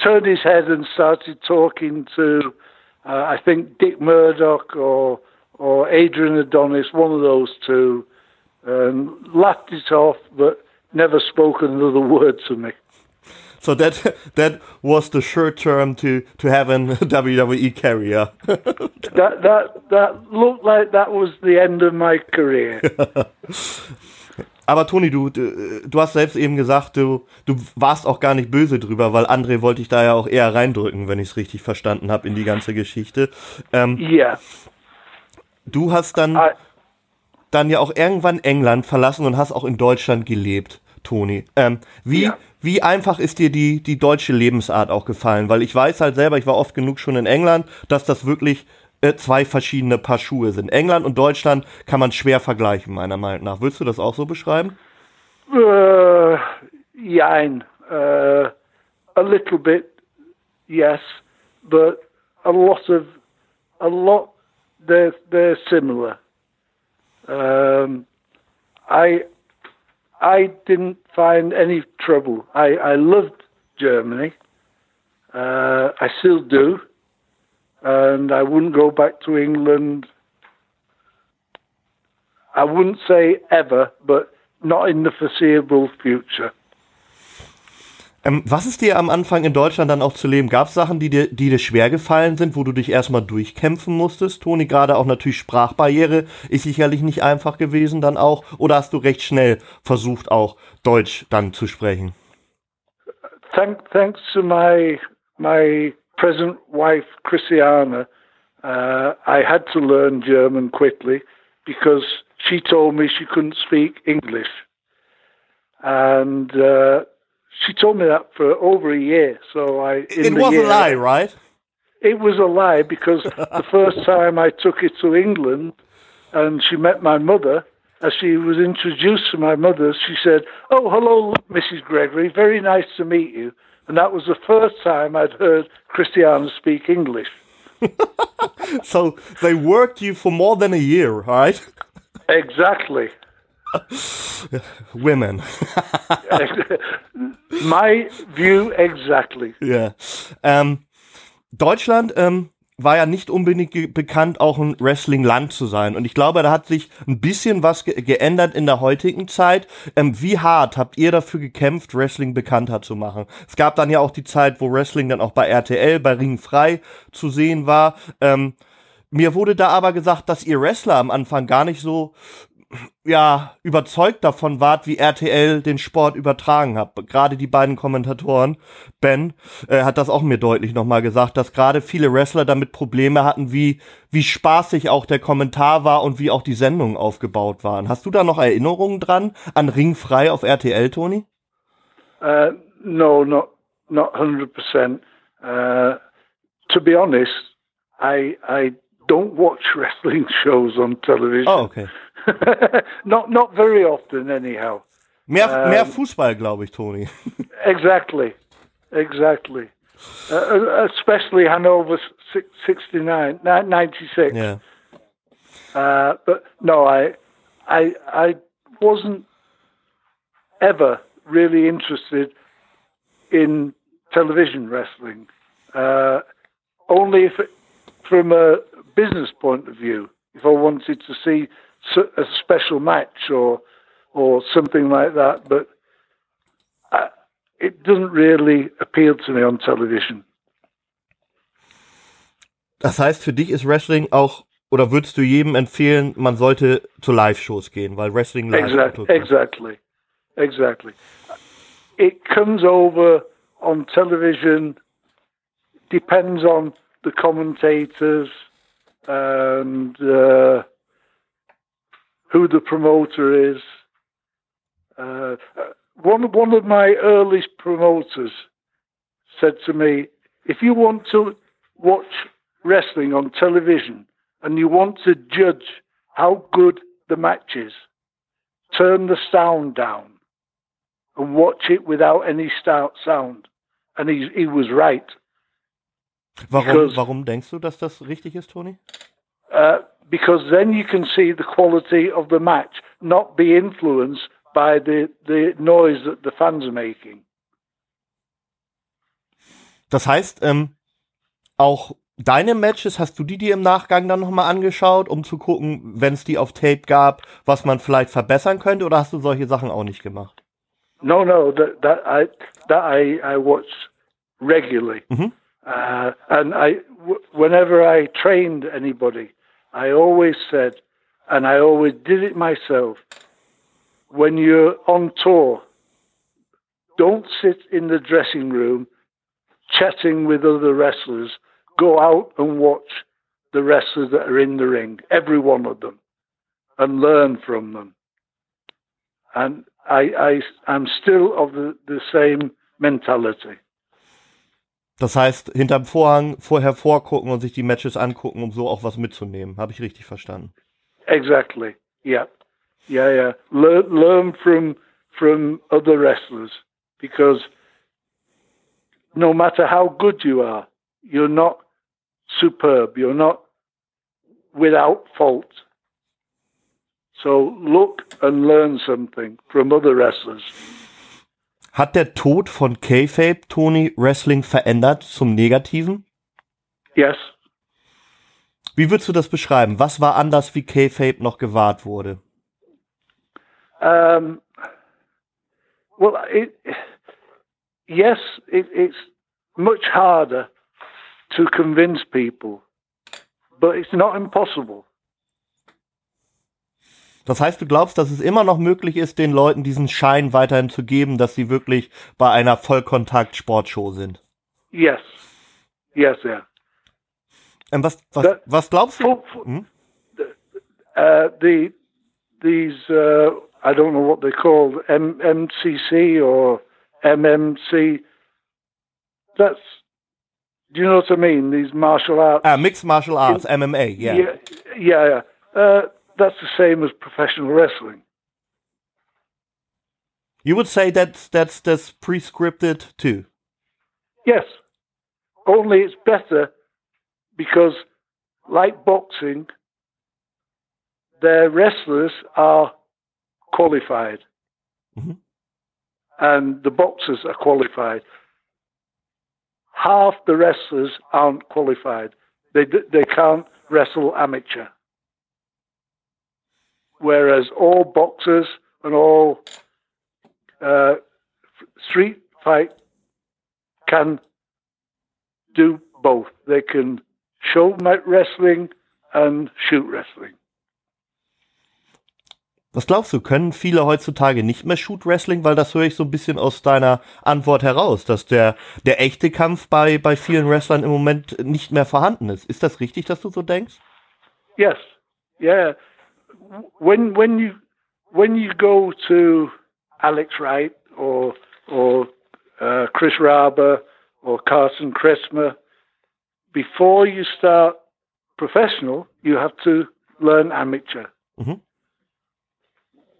turned his head and started talking to, uh, I think, Dick Murdoch or or Adrian Adonis, one of those two, and laughed it off, but never spoke another word to me. So that that was the short term to to have a WWE career. that that that looked like that was the end of my career. Aber Toni, du, du, hast selbst eben gesagt, du, du warst auch gar nicht böse drüber, weil André wollte ich da ja auch eher reindrücken, wenn ich es richtig verstanden habe in die ganze Geschichte. Ähm, ja. Du hast dann, I dann ja auch irgendwann England verlassen und hast auch in Deutschland gelebt, Toni. Ähm, wie, ja. Wie einfach ist dir die, die deutsche Lebensart auch gefallen? Weil ich weiß halt selber, ich war oft genug schon in England, dass das wirklich äh, zwei verschiedene Paar Schuhe sind. England und Deutschland kann man schwer vergleichen, meiner Meinung nach. Willst du das auch so beschreiben? Uh, jein. Uh, a little bit, yes. But a lot of, a lot, they're, they're similar. Um, I, I didn't find any trouble. I, I loved Germany. Uh, I still do. and I wouldn't go back to England. I wouldn't say ever, but not in the foreseeable future. Ähm, was ist dir am Anfang in Deutschland dann auch zu leben? Gab es Sachen, die dir, die dir schwer gefallen sind, wo du dich erstmal durchkämpfen musstest? Toni, gerade auch natürlich Sprachbarriere ist sicherlich nicht einfach gewesen dann auch. Oder hast du recht schnell versucht, auch Deutsch dann zu sprechen? Thank, thanks to my, my present wife, Christiana, uh, I had to learn German quickly because she told me she couldn't speak English. And uh, she told me that for over a year. So I. it was year, a lie, right? It was a lie because the first time I took it to England and she met my mother, as she was introduced to my mother, she said, Oh, hello, Mrs. Gregory. Very nice to meet you. And that was the first time I'd heard Christiana speak English. so they worked you for more than a year, right? Exactly. Women. My view exactly. Yeah. Um, Deutschland um, war ja nicht unbedingt bekannt, auch ein Wrestling-Land zu sein. Und ich glaube, da hat sich ein bisschen was ge geändert in der heutigen Zeit. Ähm, wie hart habt ihr dafür gekämpft, Wrestling bekannter zu machen? Es gab dann ja auch die Zeit, wo Wrestling dann auch bei RTL, bei Ring frei zu sehen war. Ähm, mir wurde da aber gesagt, dass ihr Wrestler am Anfang gar nicht so ja, überzeugt davon wart, wie RTL den Sport übertragen hat. Gerade die beiden Kommentatoren, Ben, äh, hat das auch mir deutlich nochmal gesagt, dass gerade viele Wrestler damit Probleme hatten, wie, wie spaßig auch der Kommentar war und wie auch die Sendungen aufgebaut waren. Hast du da noch Erinnerungen dran an Ringfrei auf RTL, Toni? Uh, no, not, not 100%. Uh, to be honest, I, I don't watch wrestling shows on television. Oh, okay. not not very often, anyhow. Mehr, um, mehr Fußball, glaube ich, Tony. exactly, exactly. Uh, uh especially Hanover 69, 96. Yeah. Uh, but no, I, I, I wasn't ever really interested in television wrestling. Uh, only if it, from a business point of view, if I wanted to see a special match or or something like that, but I, it doesn't really appeal to me on television. Das heißt, für dich ist Wrestling auch oder würdest du jedem empfehlen, man sollte zu Live-Shows gehen, weil Wrestling live exactly, exactly, exactly. It comes over on television, depends on the commentators and uh, who the promoter is. Uh, one one of my earliest promoters said to me, "If you want to watch wrestling on television and you want to judge how good the match is, turn the sound down and watch it without any sound." And he he was right. Warum, Because- warum denkst du, dass das richtig ist, Tony? uh, because then you can see the quality of the match, not be influenced by the, the noise that the fans are making. Das heißt, ähm, auch deine Matches, hast du die dir im Nachgang dann nochmal angeschaut, um zu gucken, wenn es die auf Tape gab, was man vielleicht verbessern könnte, oder hast du solche Sachen auch nicht gemacht? No, no, that that I that I I watch regularly, Mhm. uh, and I whenever I trained anybody, I always said, and I always did it myself. When you're on tour, don't sit in the dressing room chatting with other wrestlers. Go out and watch the wrestlers that are in the ring, every one of them, and learn from them. And I, I, I'm still of the, the same mentality. Das heißt, hinterm Vorhang vorher vorgucken und sich die Matches angucken, um so auch was mitzunehmen. Habe ich richtig verstanden. Exactly. Yeah. Yeah, yeah. Learn, learn from from other wrestlers because no matter how good you are, you're not superb. You're not without fault. So look and learn something from other wrestlers. Hat der Tod von Kayfabe Tony Wrestling verändert zum Negativen? Yes. Wie würdest du das beschreiben? Was war anders, wie Kayfabe noch gewahrt wurde? Um, well, it, yes, it, it's much harder to convince people, but it's not impossible. Das heißt, du glaubst, dass es immer noch möglich ist, den Leuten diesen Schein weiterhin zu geben, dass sie wirklich bei einer Vollkontakt-Sportshow sind? Yes, yes, yeah. Ähm, was, was, Da- was glaubst du? Hm? uh, the these uh, I don't know what they're called, M- MCC or MMC. That's do you know what I mean? These martial arts. Ah, Mixed Martial Arts, MMA, yeah. yeah, yeah. yeah. Uh, that's the same as professional wrestling. You would say that that's that's prescripted too. Yes, only it's better because, like boxing, their wrestlers are qualified, Mhm. and the boxers are qualified. Half the wrestlers aren't qualified; they they can't wrestle amateur. Whereas all boxers and all uh, street fight can do both. They can show wrestling and shoot wrestling. Was glaubst du, können viele heutzutage nicht mehr Shoot Wrestling? Weil das höre ich so ein bisschen aus deiner Antwort heraus, dass der, der echte Kampf bei, bei vielen Wrestlern im Moment nicht mehr vorhanden ist. Ist das richtig, dass du so denkst? Yes, yeah. When when you when you go to Alex Wright or or uh, Chris Raber or Carsten Kretschmer, before you start professional, you have to learn amateur. Mhm.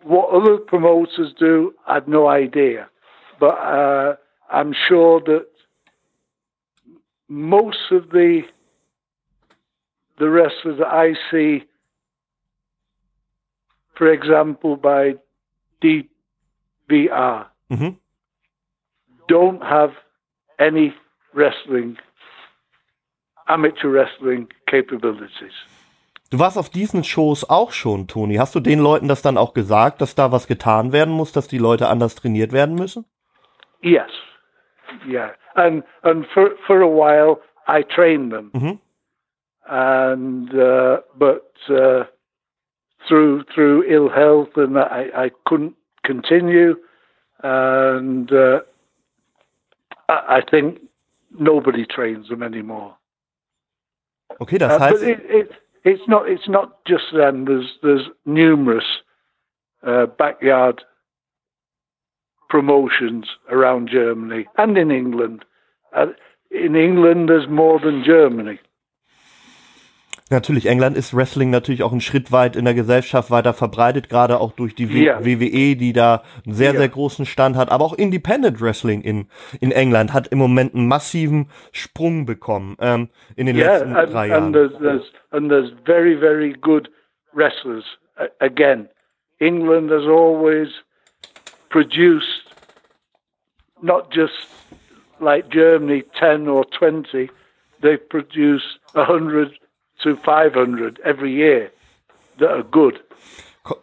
What other promoters do, I have no idea, but uh, I'm sure that most of the the wrestlers that I see, for example, by DVR, Mhm. don't have any wrestling, amateur wrestling capabilities. Du warst auf diesen Shows auch schon, Toni. Hast du den Leuten das dann auch gesagt, dass da was getan werden muss, dass die Leute anders trainiert werden müssen? Yes, yeah, and and for for a while I trained them, Mhm. and uh, but uh, through through ill health and I, I couldn't continue, and uh, I, I think nobody trains them anymore. Okay, that's Uh, but it, it, it's not it's not just them. There's there's numerous uh, backyard promotions around Germany and in England. Uh, in England, there's more than Germany. Natürlich, England ist Wrestling natürlich auch einen Schritt weit in der Gesellschaft weiter verbreitet, gerade auch durch die ja. WWE, die da einen sehr, ja. sehr großen Stand hat. Aber auch Independent Wrestling in, in England hat im Moment einen massiven Sprung bekommen ähm, in den yeah, letzten and, drei Jahren. And there's, there's, and there's very, very good wrestlers. Again, England has always produced not just like Germany 10 or 20, they produce 100 to 500 every year that are good.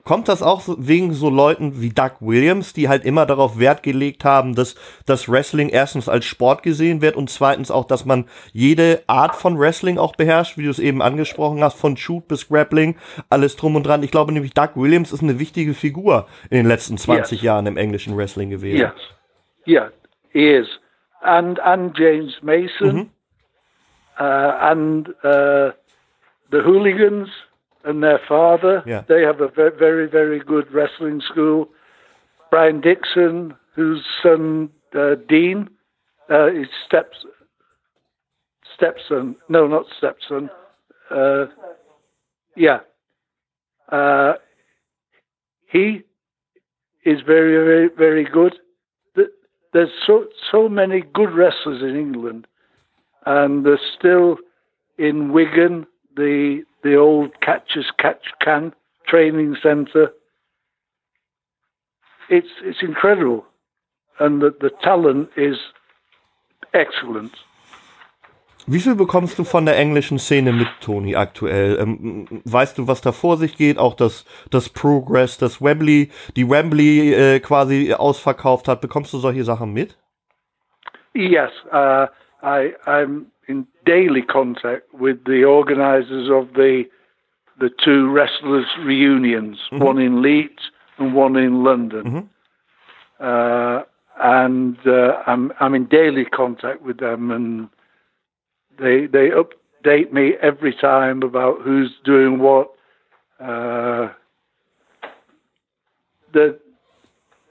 Kommt das auch wegen so Leuten wie Doug Williams, die halt immer darauf Wert gelegt haben, dass das Wrestling erstens als Sport gesehen wird und zweitens auch, dass man jede Art von Wrestling auch beherrscht, wie du es eben angesprochen hast, von Shoot bis Grappling, alles drum und dran. Ich glaube nämlich, Doug Williams ist eine wichtige Figur in den letzten 20 yes. Jahren im englischen Wrestling gewesen. Yes. Yeah, he is. And, and James Mason mhm. uh, and uh, the Hooligans and their father. Yeah. They have a very, very good wrestling school. Brian Dixon, whose son uh, Dean, uh, his steps stepson. No, not stepson. Uh, yeah. Uh, he is very, very, very good. There's so so many good wrestlers in England, and there's still in Wigan the the old Catchers Catch Can training centre. It's it's incredible, and the, the talent is excellent. Wie viel bekommst du von der englischen Szene mit, Toni, aktuell? Ähm, weißt du, was da vor sich geht? Auch das, das Progress, das Wembley, die Wembley äh, quasi ausverkauft hat. Bekommst du solche Sachen mit? Yes, uh, I, I'm in daily contact with the organisers of the the two wrestlers reunions, mm-hmm. one in Leeds and one in London. Mm-hmm. Uh, and uh, I'm I'm in daily contact with them, and they they update me every time about who's doing what. Uh, the,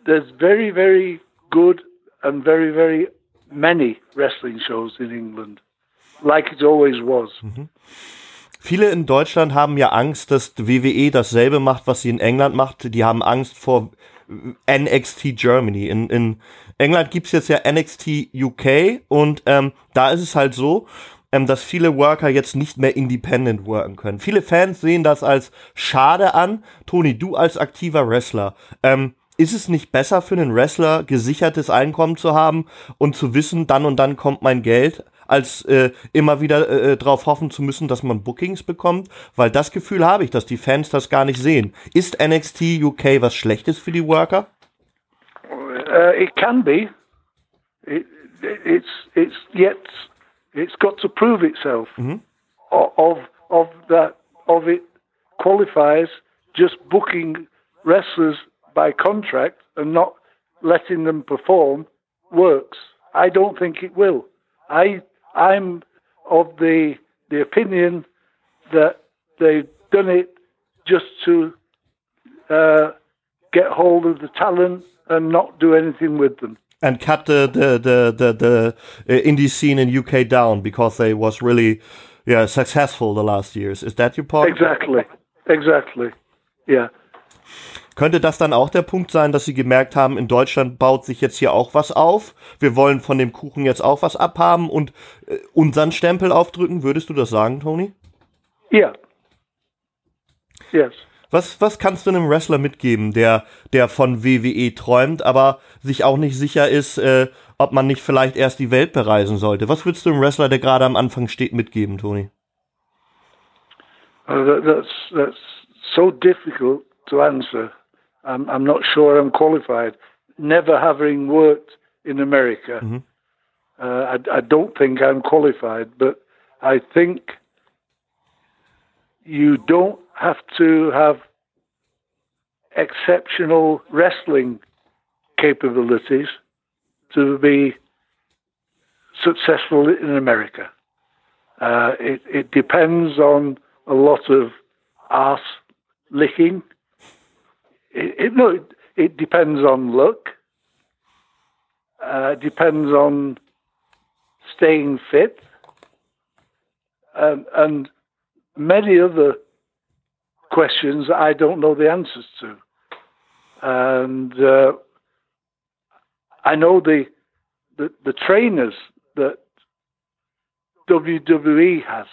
there's very very good and very very many wrestling shows in England. Like it always was. Mhm. Viele in Deutschland haben ja Angst, dass WWE dasselbe macht, was sie in England macht. Die haben Angst vor NXT Germany. In, in England gibt's jetzt ja NXT UK und ähm, da ist es halt so, ähm, dass viele Worker jetzt nicht mehr independent worken können. Viele Fans sehen das als schade an. Toni, du als aktiver Wrestler, ähm, ist es nicht besser für einen Wrestler, gesichertes Einkommen zu haben und zu wissen, dann und dann kommt mein Geld? Als äh, immer wieder äh, darauf hoffen zu müssen, dass man Bookings bekommt, weil das Gefühl habe ich, dass die Fans das gar nicht sehen. Ist NXT UK was Schlechtes für die Worker? Uh, it can be. It, it's it's yet it's got to prove itself mhm. of of that of it qualifies just booking wrestlers by contract and not letting them perform works. I don't think it will. I I'm of the the opinion that they've done it just to uh, get hold of the talent and not do anything with them. And cut the the the the, the uh, indie scene in UK down because they was really yeah successful the last years. Is that your point? Exactly, exactly. Yeah. Könnte das dann auch der Punkt sein, dass sie gemerkt haben, in Deutschland baut sich jetzt hier auch was auf? Wir wollen von dem Kuchen jetzt auch was abhaben und äh, unseren Stempel aufdrücken? Würdest du das sagen, Tony? Ja. Yes. Was, was kannst du einem Wrestler mitgeben, der, der von WWE träumt, aber sich auch nicht sicher ist, äh, ob man nicht vielleicht erst die Welt bereisen sollte? Was würdest du einem Wrestler, der gerade am Anfang steht, mitgeben, Tony? Uh, that's, that's so difficult to answer. I'm, I'm not sure I'm qualified. Never having worked in America, mm-hmm. uh, I, I don't think I'm qualified, but I think you don't have to have exceptional wrestling capabilities to be successful in America. Uh, it, it, depends on a lot of ass licking it, it, no, it, it, depends on luck. Uh, depends on staying fit, um, and many other questions I don't know the answers to. And uh, I know the, the the trainers that WWE has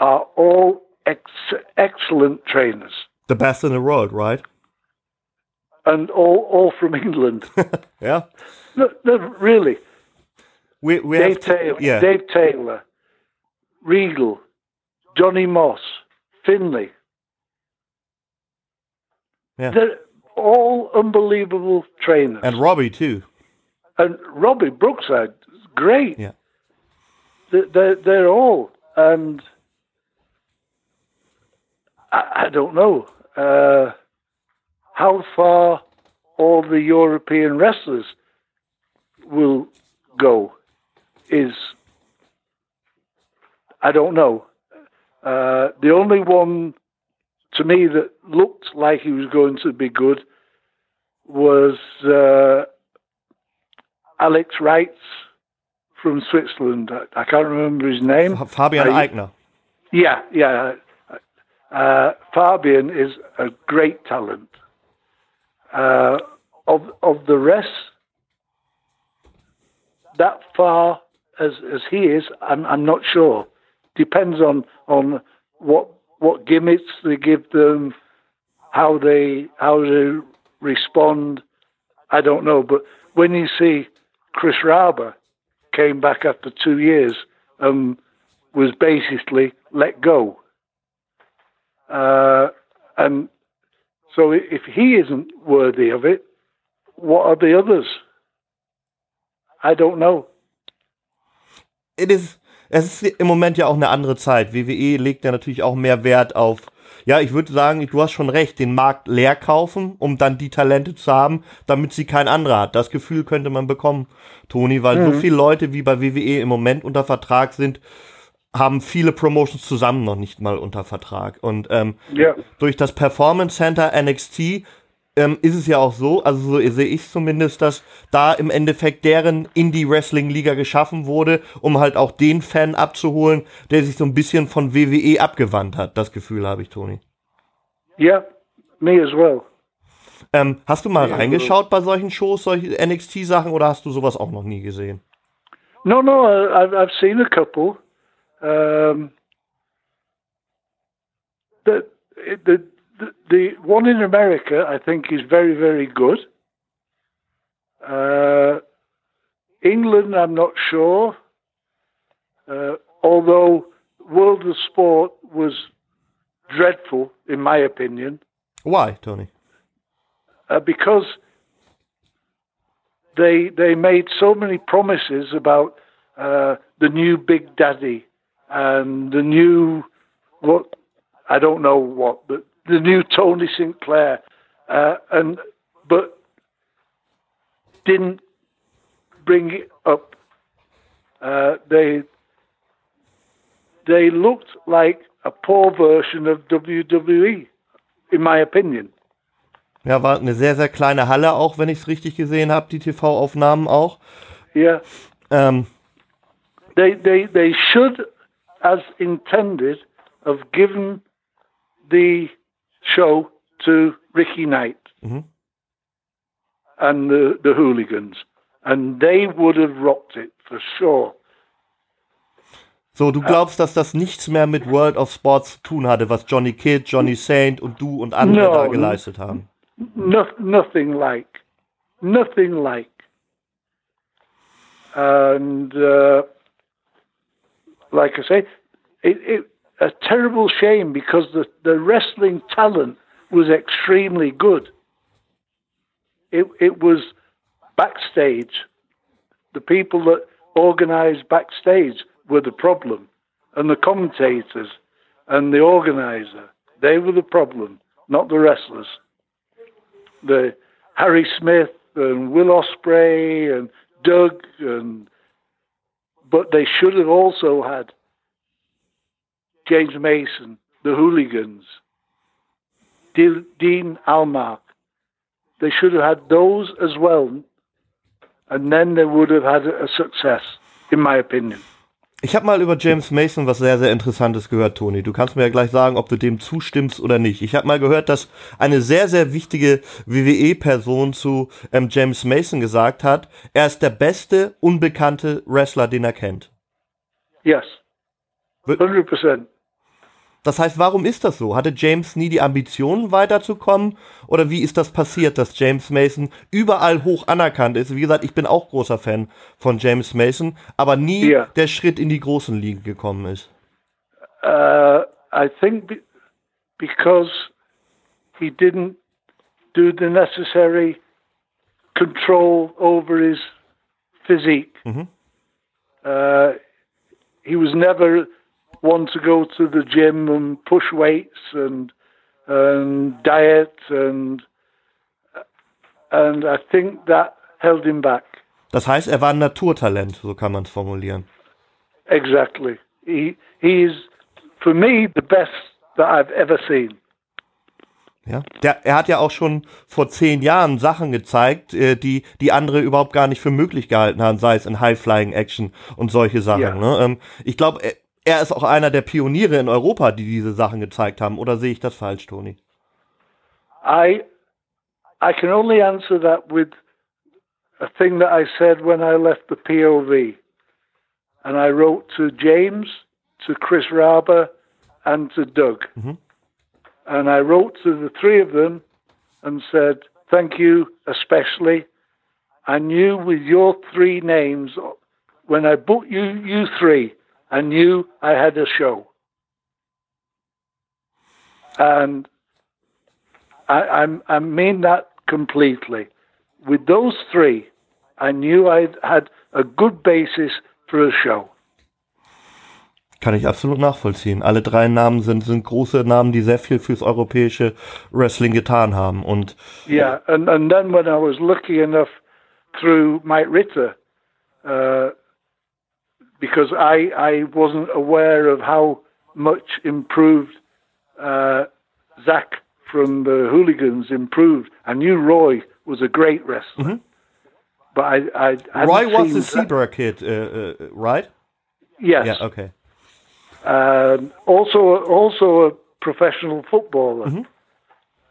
are all ex- excellent trainers The best in the world, right? And all all from England. Yeah. no, no, really. We we Dave to, Taylor, yeah. Dave Taylor, Regal, Johnny Moss, Finlay. Yeah. They're all unbelievable trainers. and Robbie too. and Robbie Brookside, is great. Yeah. They're, they're, they're all, and I, I don't know uh, how far all the European wrestlers will go. Is I don't know. Uh, the only one to me that looked like he was going to be good was uh, Alex Reitz from Switzerland. I, I can't remember his name. Fabian Uh, Aichner. Yeah, yeah. Uh, Fabian is a great talent. Uh, of of the rest, that far as as he is, I'm I'm not sure. Depends on on what what gimmicks they give them, how they how they respond. I don't know, but when you see Chris Raber came back after two years and was basically let go, uh, and so if he isn't worthy of it, what are the others? I don't know. it is, es ist im Moment ja auch eine andere Zeit. WWE legt ja natürlich auch mehr Wert auf, ja, ich würde sagen, du hast schon recht, den Markt leer kaufen, um dann die Talente zu haben, damit sie kein anderer hat. Das Gefühl könnte man bekommen, Toni, weil so viele Leute wie bei WWE im Moment unter Vertrag sind, haben viele Promotions zusammen noch nicht mal unter Vertrag. Und ähm, Ja, durch das Performance Center NXT ähm, ist es ja auch so, also so sehe ich zumindest, dass da im Endeffekt deren Indie-Wrestling-Liga geschaffen wurde, um halt auch den Fan abzuholen, der sich so ein bisschen von WWE abgewandt hat. Das Gefühl habe ich, Toni. yeah, me as well. Ähm, hast du mal Ja, reingeschaut bei solchen Shows, solche NXT-Sachen, oder hast du sowas auch noch nie gesehen? No, no, I've I've seen a couple. Um, the, the the the one in America, I think, is very very good. Uh, England, I'm not sure. Uh, although World of Sport was dreadful, in my opinion. Why, Tony? uh, because they they made so many promises about uh, the new Big Daddy and the new what I don't know what the the new Tony St Clair uh, and but didn't bring it up. Uh, they they looked like a poor version of WWE, in my opinion. Ja, war eine sehr, sehr kleine Halle auch, wenn ich es richtig gesehen habe, die TV-Aufnahmen auch. Yeah. Ähm, they they they should, as intended, have given the show to Ricky Knight Mhm. and the the hooligans, and they would have rocked it for sure. So, du glaubst, dass das nichts mehr mit World of Sports zu tun hatte, was Johnny Kidd, Johnny Saint und du und andere No. da geleistet haben? No, nothing like, nothing like. And uh, like I say, it, it a terrible shame because the, the wrestling talent was extremely good. It it was backstage. The people that organized backstage were the problem, and the commentators and the organizer they were the problem, not the wrestlers the Harry Smith and Will Ospreay and Doug and but they should have also had James Mason, the Hooligans, De- Dean Allmark. They should have had those as well, and then they would have had a success, in my opinion. Ich habe mal über James Mason was sehr, sehr Interessantes gehört, Toni. Du kannst mir ja gleich sagen, ob du dem zustimmst oder nicht. Ich habe mal gehört, dass eine sehr, sehr wichtige WWE-Person zu ähm, James Mason gesagt hat, er ist der beste unbekannte Wrestler, den er kennt. Yes. 100%. Das heißt, warum ist das so? Hatte James nie die Ambitionen weiterzukommen? Oder wie ist das passiert, dass James Mason überall hoch anerkannt ist? Wie gesagt, ich bin auch großer Fan von James Mason, aber nie yeah. der Schritt in die großen Ligen gekommen ist. Uh, I think be because he didn't do the necessary control over his physique. Mhm. Uh, he was never want to go to the gym and push weights and and diet and and I think that held him back. Das heißt, er war ein Naturtalent, so kann man es formulieren. Exactly. He he is for me the best that I've ever seen. Ja, der, er hat ja auch schon vor zehn Jahren Sachen gezeigt, äh, die die andere überhaupt gar nicht für möglich gehalten haben, sei es in High-Flying-Action und solche Sachen. Ja. Ne? Ähm, ich glaube, er ist auch einer der Pioniere in Europa, die diese Sachen gezeigt haben. Oder sehe ich das falsch, Toni? I I can only answer that with a thing that I said when I left the POV. And I wrote to James, to Chris Raber, and to Doug. Mm-hmm. And I wrote to the three of them and said, Thank you especially. I knew with your three names, when I booked you, you three, I knew I had a show. And I, I'm, I mean that completely. With those three, I knew I had a good basis for a show. Kann ich absolut nachvollziehen. Alle drei Namen sind, sind große Namen, die sehr viel fürs europäische Wrestling getan haben. Und yeah, and, and then when I was lucky enough through Mike Ritter, uh, because I, I wasn't aware of how much improved uh, Zach from the Hooligans improved. I knew Roy was a great wrestler. Mm-hmm. But I, I Roy was the Zebra kid, uh, uh, right? Yes. Yeah. Okay. Um, also, also a professional footballer. Mm-hmm.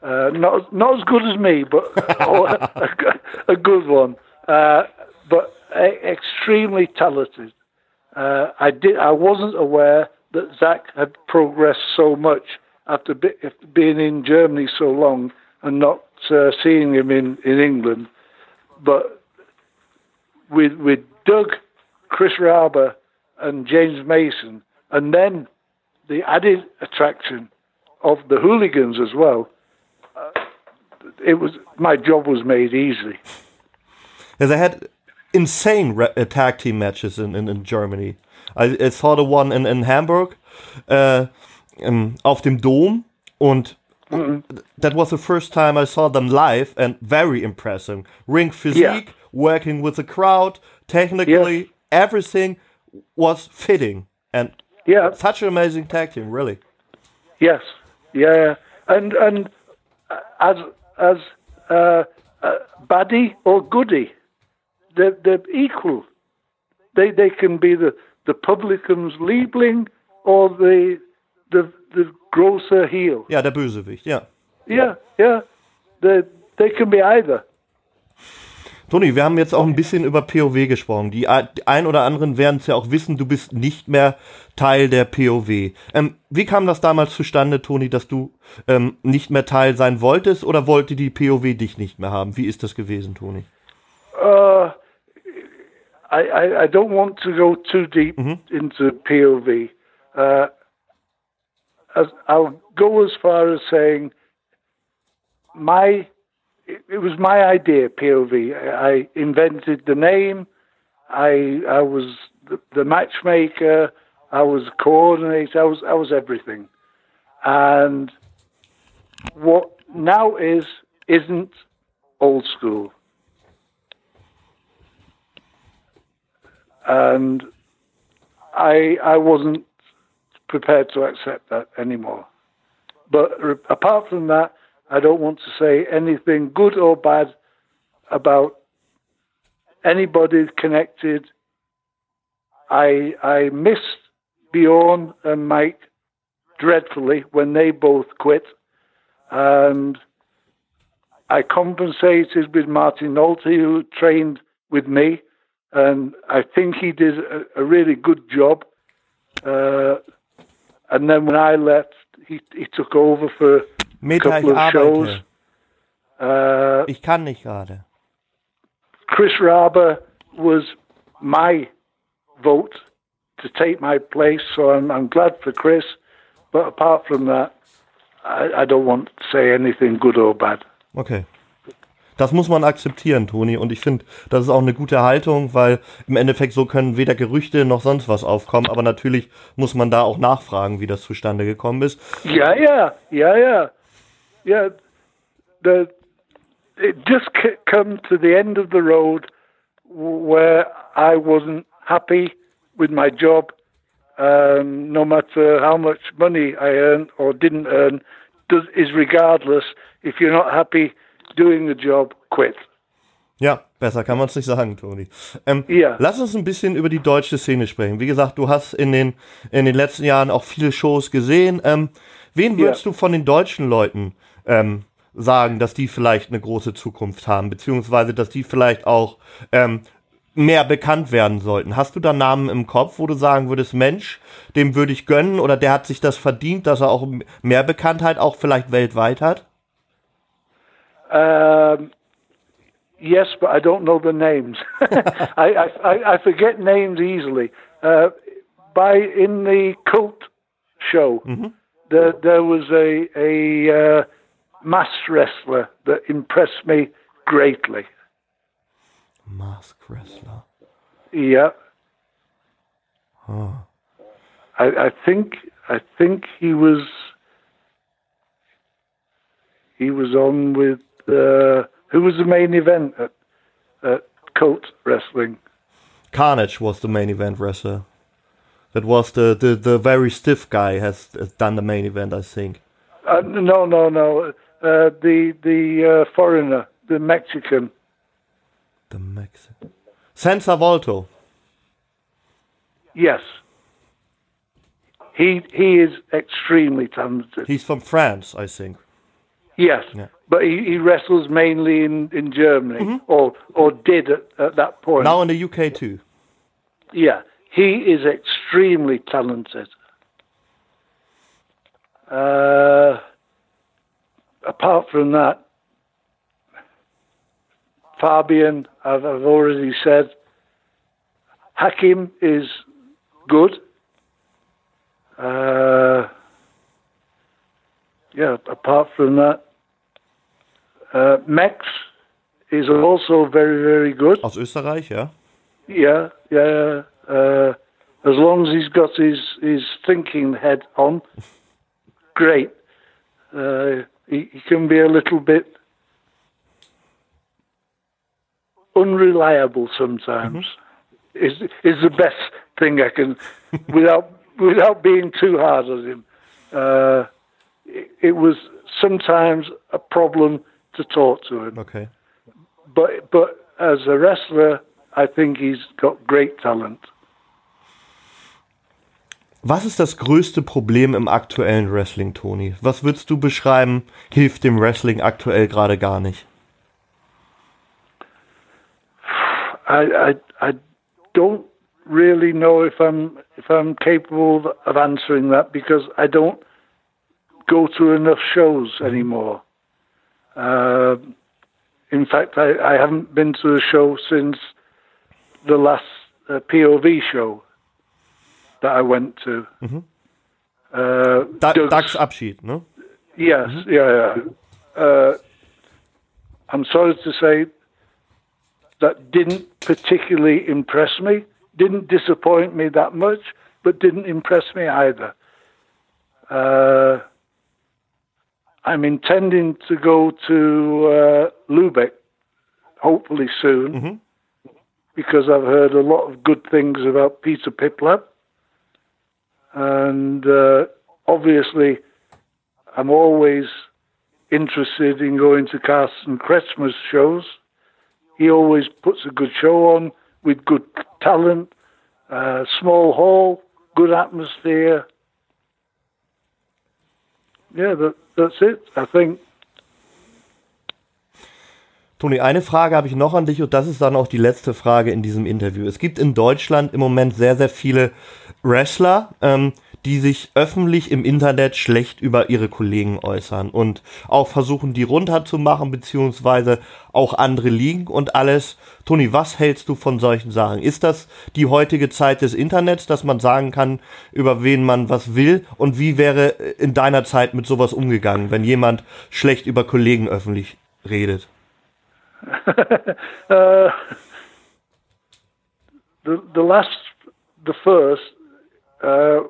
Uh, not not as good as me, but a, a, good one. Uh, but extremely talented. Uh, I did. I wasn't aware that Zach had progressed so much after be, being in Germany so long and not uh, seeing him in, in England. But with with Doug, Chris Raber, and James Mason, and then the added attraction of the hooligans as well, uh, it was my job was made easy. Yeah, they had insane uh, tag team matches in, in, in Germany. I, I saw the one in, in Hamburg uh, um, auf dem Dom und mm that was the first time I saw them live and very impressive. Ring physique, yeah. working with the crowd, technically yes. everything was fitting and yeah, such an amazing tag team, really. Yes, yeah, and and as as uh, uh, baddie or goodie they're, they're equal. They they can be the the publican's Liebling or the the the grocer heel. Ja, der Bösewicht, ja. Ja, ja. They, they can be either. Toni, wir haben jetzt auch ein bisschen über POW gesprochen. Die ein oder anderen werden es ja auch wissen, du bist nicht mehr Teil der POW. Ähm, wie kam das damals zustande, Toni, dass du ähm, nicht mehr Teil sein wolltest oder wollte die POW dich nicht mehr haben? Wie ist das gewesen, Toni? I, I, I, don't want to go too deep mm-hmm. into POW. Uh, as, I'll go as far as saying my it, it was my idea POW. I, invented the name. I I was the, the matchmaker. I was coordinator. I was I was everything. And what now is isn't old school. And I I wasn't prepared to accept that anymore. But apart from that, I don't want to say anything good or bad about anybody connected. I I missed Bjorn and Mike dreadfully when they both quit, and I compensated with Martin Nolte, who trained with me, and I think he did a, a really good job. Uh, and then when I left, he, he took over for a Meta, ich couple of shows. Uh, Ich kann nicht gerade. Chris Raber was my vote to take my place, so I'm, I'm glad for Chris. But apart from that, I, I don't want to say anything good or bad. Okay. Das muss man akzeptieren, Toni. Und ich finde, das ist auch eine gute Haltung, weil im Endeffekt so können weder Gerüchte noch sonst was aufkommen. Aber natürlich muss man da auch nachfragen, wie das zustande gekommen ist. Yeah, yeah, yeah, yeah, yeah. The it just come to the end of the road where I wasn't happy with my job. Um, no matter how much money I earned or didn't earn, does is regardless. If you're not happy doing the job, quit. Ja, besser kann man es nicht sagen, Toni. Ähm, Ja. Lass uns ein bisschen über die deutsche Szene sprechen. Wie gesagt, du hast in den, in den letzten Jahren auch viele Shows gesehen. Ähm, wen würdest du von den deutschen Leuten ähm, sagen, dass die vielleicht eine große Zukunft haben, beziehungsweise dass die vielleicht auch ähm, mehr bekannt werden sollten? Hast du da Namen im Kopf, wo du sagen würdest, Mensch, dem würde ich gönnen oder der hat sich das verdient, dass er auch mehr Bekanntheit auch vielleicht weltweit hat? Um, yes, but I don't know the names. I, I, I- forget names easily. Uh, by in the cult show, there, there was a a uh, mass wrestler that impressed me greatly. Mask Wrestler. Yeah. I, I think I think he was he was on with uh, who was the main event at, at Cult Wrestling. Carnage was the main event wrestler. That was the, the, the very stiff guy has, has done the main event, I think. Uh, no, no, no. Uh, the the uh, foreigner, the Mexican. The Mexican. Senza Volto. Yes. He he is extremely talented. He's from France, I think. Yes, Yeah. but he, he wrestles mainly in, in Germany, or or did at, at that point. Now in the UK too. Yeah, he is extremely talented. Uh, apart from that, Fabian, I've, I've already said. Hakim is good. Uh, yeah, apart from that, uh, Max is also very, very good. Aus Österreich, ja. Yeah, yeah. Uh, as long as he's got his, his thinking head on, great. Uh, he, he can be a little bit unreliable sometimes. Is is the best thing I can, without without being too hard on him. Uh, it, it was sometimes a problem to talk to him Okay. but but as a wrestler, I think he's got great talent. Was ist das größte Problem im aktuellen Wrestling, Toni? Was würdest du beschreiben, hilft dem Wrestling aktuell gerade gar nicht? I, I I don't really know if I'm if I'm capable of answering that because I don't go to enough shows anymore. Uh, in fact, I, I haven't been to a show since the last uh, POW show that I went to. Uh, Da, Doug's- Abschied, ne? Yes, yeah, yeah. Uh, I'm sorry to say that didn't particularly impress me. Didn't disappoint me that much, but didn't impress me either. Uh, I'm intending to go to uh, Lubeck, hopefully soon, because I've heard a lot of good things about Peter Piplap. And uh, obviously, I'm always interested in going to Carsten Kretschmer's shows. He always puts a good show on with good talent, Uh, small hall, good atmosphere. Yeah, that, that's it. I think Toni, eine Frage habe ich noch an dich und das ist dann auch die letzte Frage in diesem Interview. Es gibt in Deutschland im Moment sehr, sehr viele Wrestler, ähm, die sich öffentlich im Internet schlecht über ihre Kollegen äußern und auch versuchen, die runterzumachen, beziehungsweise auch andere liegen und alles. Toni, was hältst du von solchen Sachen? Ist das die heutige Zeit des Internets, dass man sagen kann, über wen man was will? Und wie wäre in deiner Zeit mit sowas umgegangen, wenn jemand schlecht über Kollegen öffentlich redet? uh, the the last, the first, uh,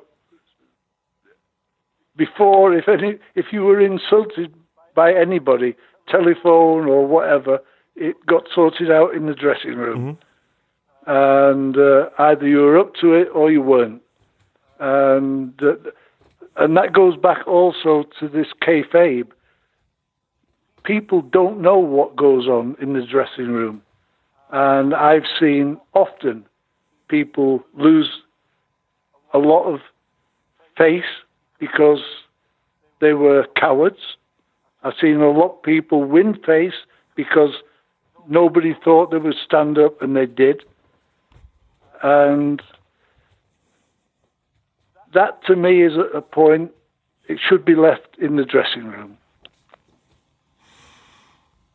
before if any if you were insulted by anybody, telephone or whatever, it got sorted out in the dressing room, mm-hmm. and uh, either you were up to it or you weren't, and uh, and that goes back also to this kayfabe people don't know what goes on in the dressing room. And I've seen often people lose a lot of face because they were cowards. I've seen a lot of people win face because nobody thought they would stand up and they did. And that to me is a point, it should be left in the dressing room.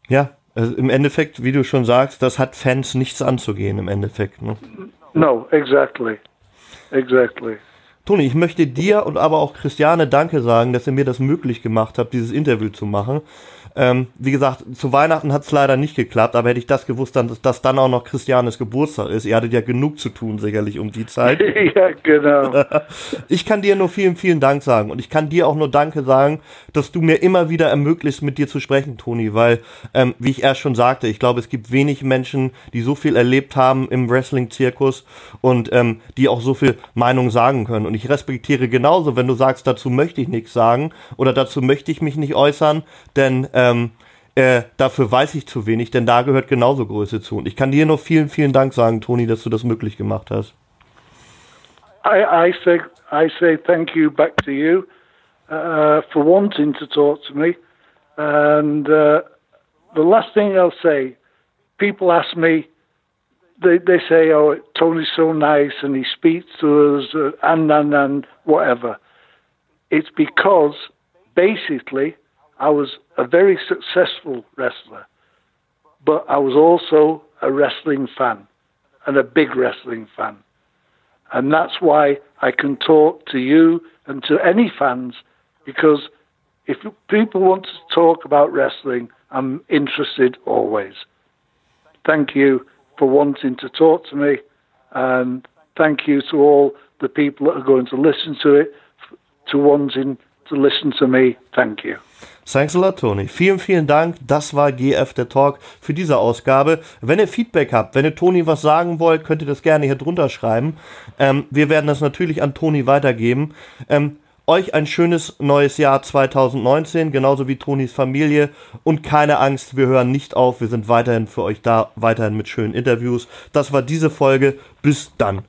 Ja, also im Endeffekt, wie du schon sagst, das hat Fans nichts anzugehen im Endeffekt. Ne? No, exactly. Exactly. Toni, ich möchte dir und aber auch Christiane Danke sagen, dass ihr mir das möglich gemacht habt, dieses Interview zu machen. Ähm, wie gesagt, zu Weihnachten hat es leider nicht geklappt, aber hätte ich das gewusst, dann, dass das dann auch noch Christianes Geburtstag ist. Ihr hattet ja genug zu tun, sicherlich um die Zeit. ja, genau. Ich kann dir nur vielen, vielen Dank sagen und ich kann dir auch nur Danke sagen, dass du mir immer wieder ermöglicht, mit dir zu sprechen, Toni, weil, ähm, wie ich erst schon sagte, ich glaube, es gibt wenig Menschen, die so viel erlebt haben im Wrestling-Zirkus und ähm, die auch so viel Meinung sagen können. Und ich respektiere genauso, wenn du sagst, dazu möchte ich nichts sagen oder dazu möchte ich mich nicht äußern, denn äh, ähm, äh, dafür weiß ich zu wenig, denn da gehört genauso Größe zu. Und ich kann dir nur vielen, vielen Dank sagen, Toni, dass du das möglich gemacht hast. I, I say, I say thank you back to you uh, for wanting to talk to me. And uh, the last thing I'll say, people ask me, they, they say, oh, Tony's so nice and he speaks to us uh, and, and, and whatever. It's because basically I was a very successful wrestler, but I was also a wrestling fan and a big wrestling fan. And that's why I can talk to you and to any fans because if people want to talk about wrestling, I'm interested always. Thank you for wanting to talk to me, and thank you to all the people that are going to listen to it, to wanting to listen to me. Thank you. Thanks a lot, Tony. Vielen, vielen Dank. Das war GF der Talk für diese Ausgabe. Wenn ihr Feedback habt, wenn ihr Toni was sagen wollt, könnt ihr das gerne hier drunter schreiben. Ähm, wir werden das natürlich an Toni weitergeben. Ähm, euch ein schönes neues Jahr 2019, genauso wie Tonis Familie. Und keine Angst, wir hören nicht auf. Wir sind weiterhin für euch da, weiterhin mit schönen Interviews. Das war diese Folge. Bis dann.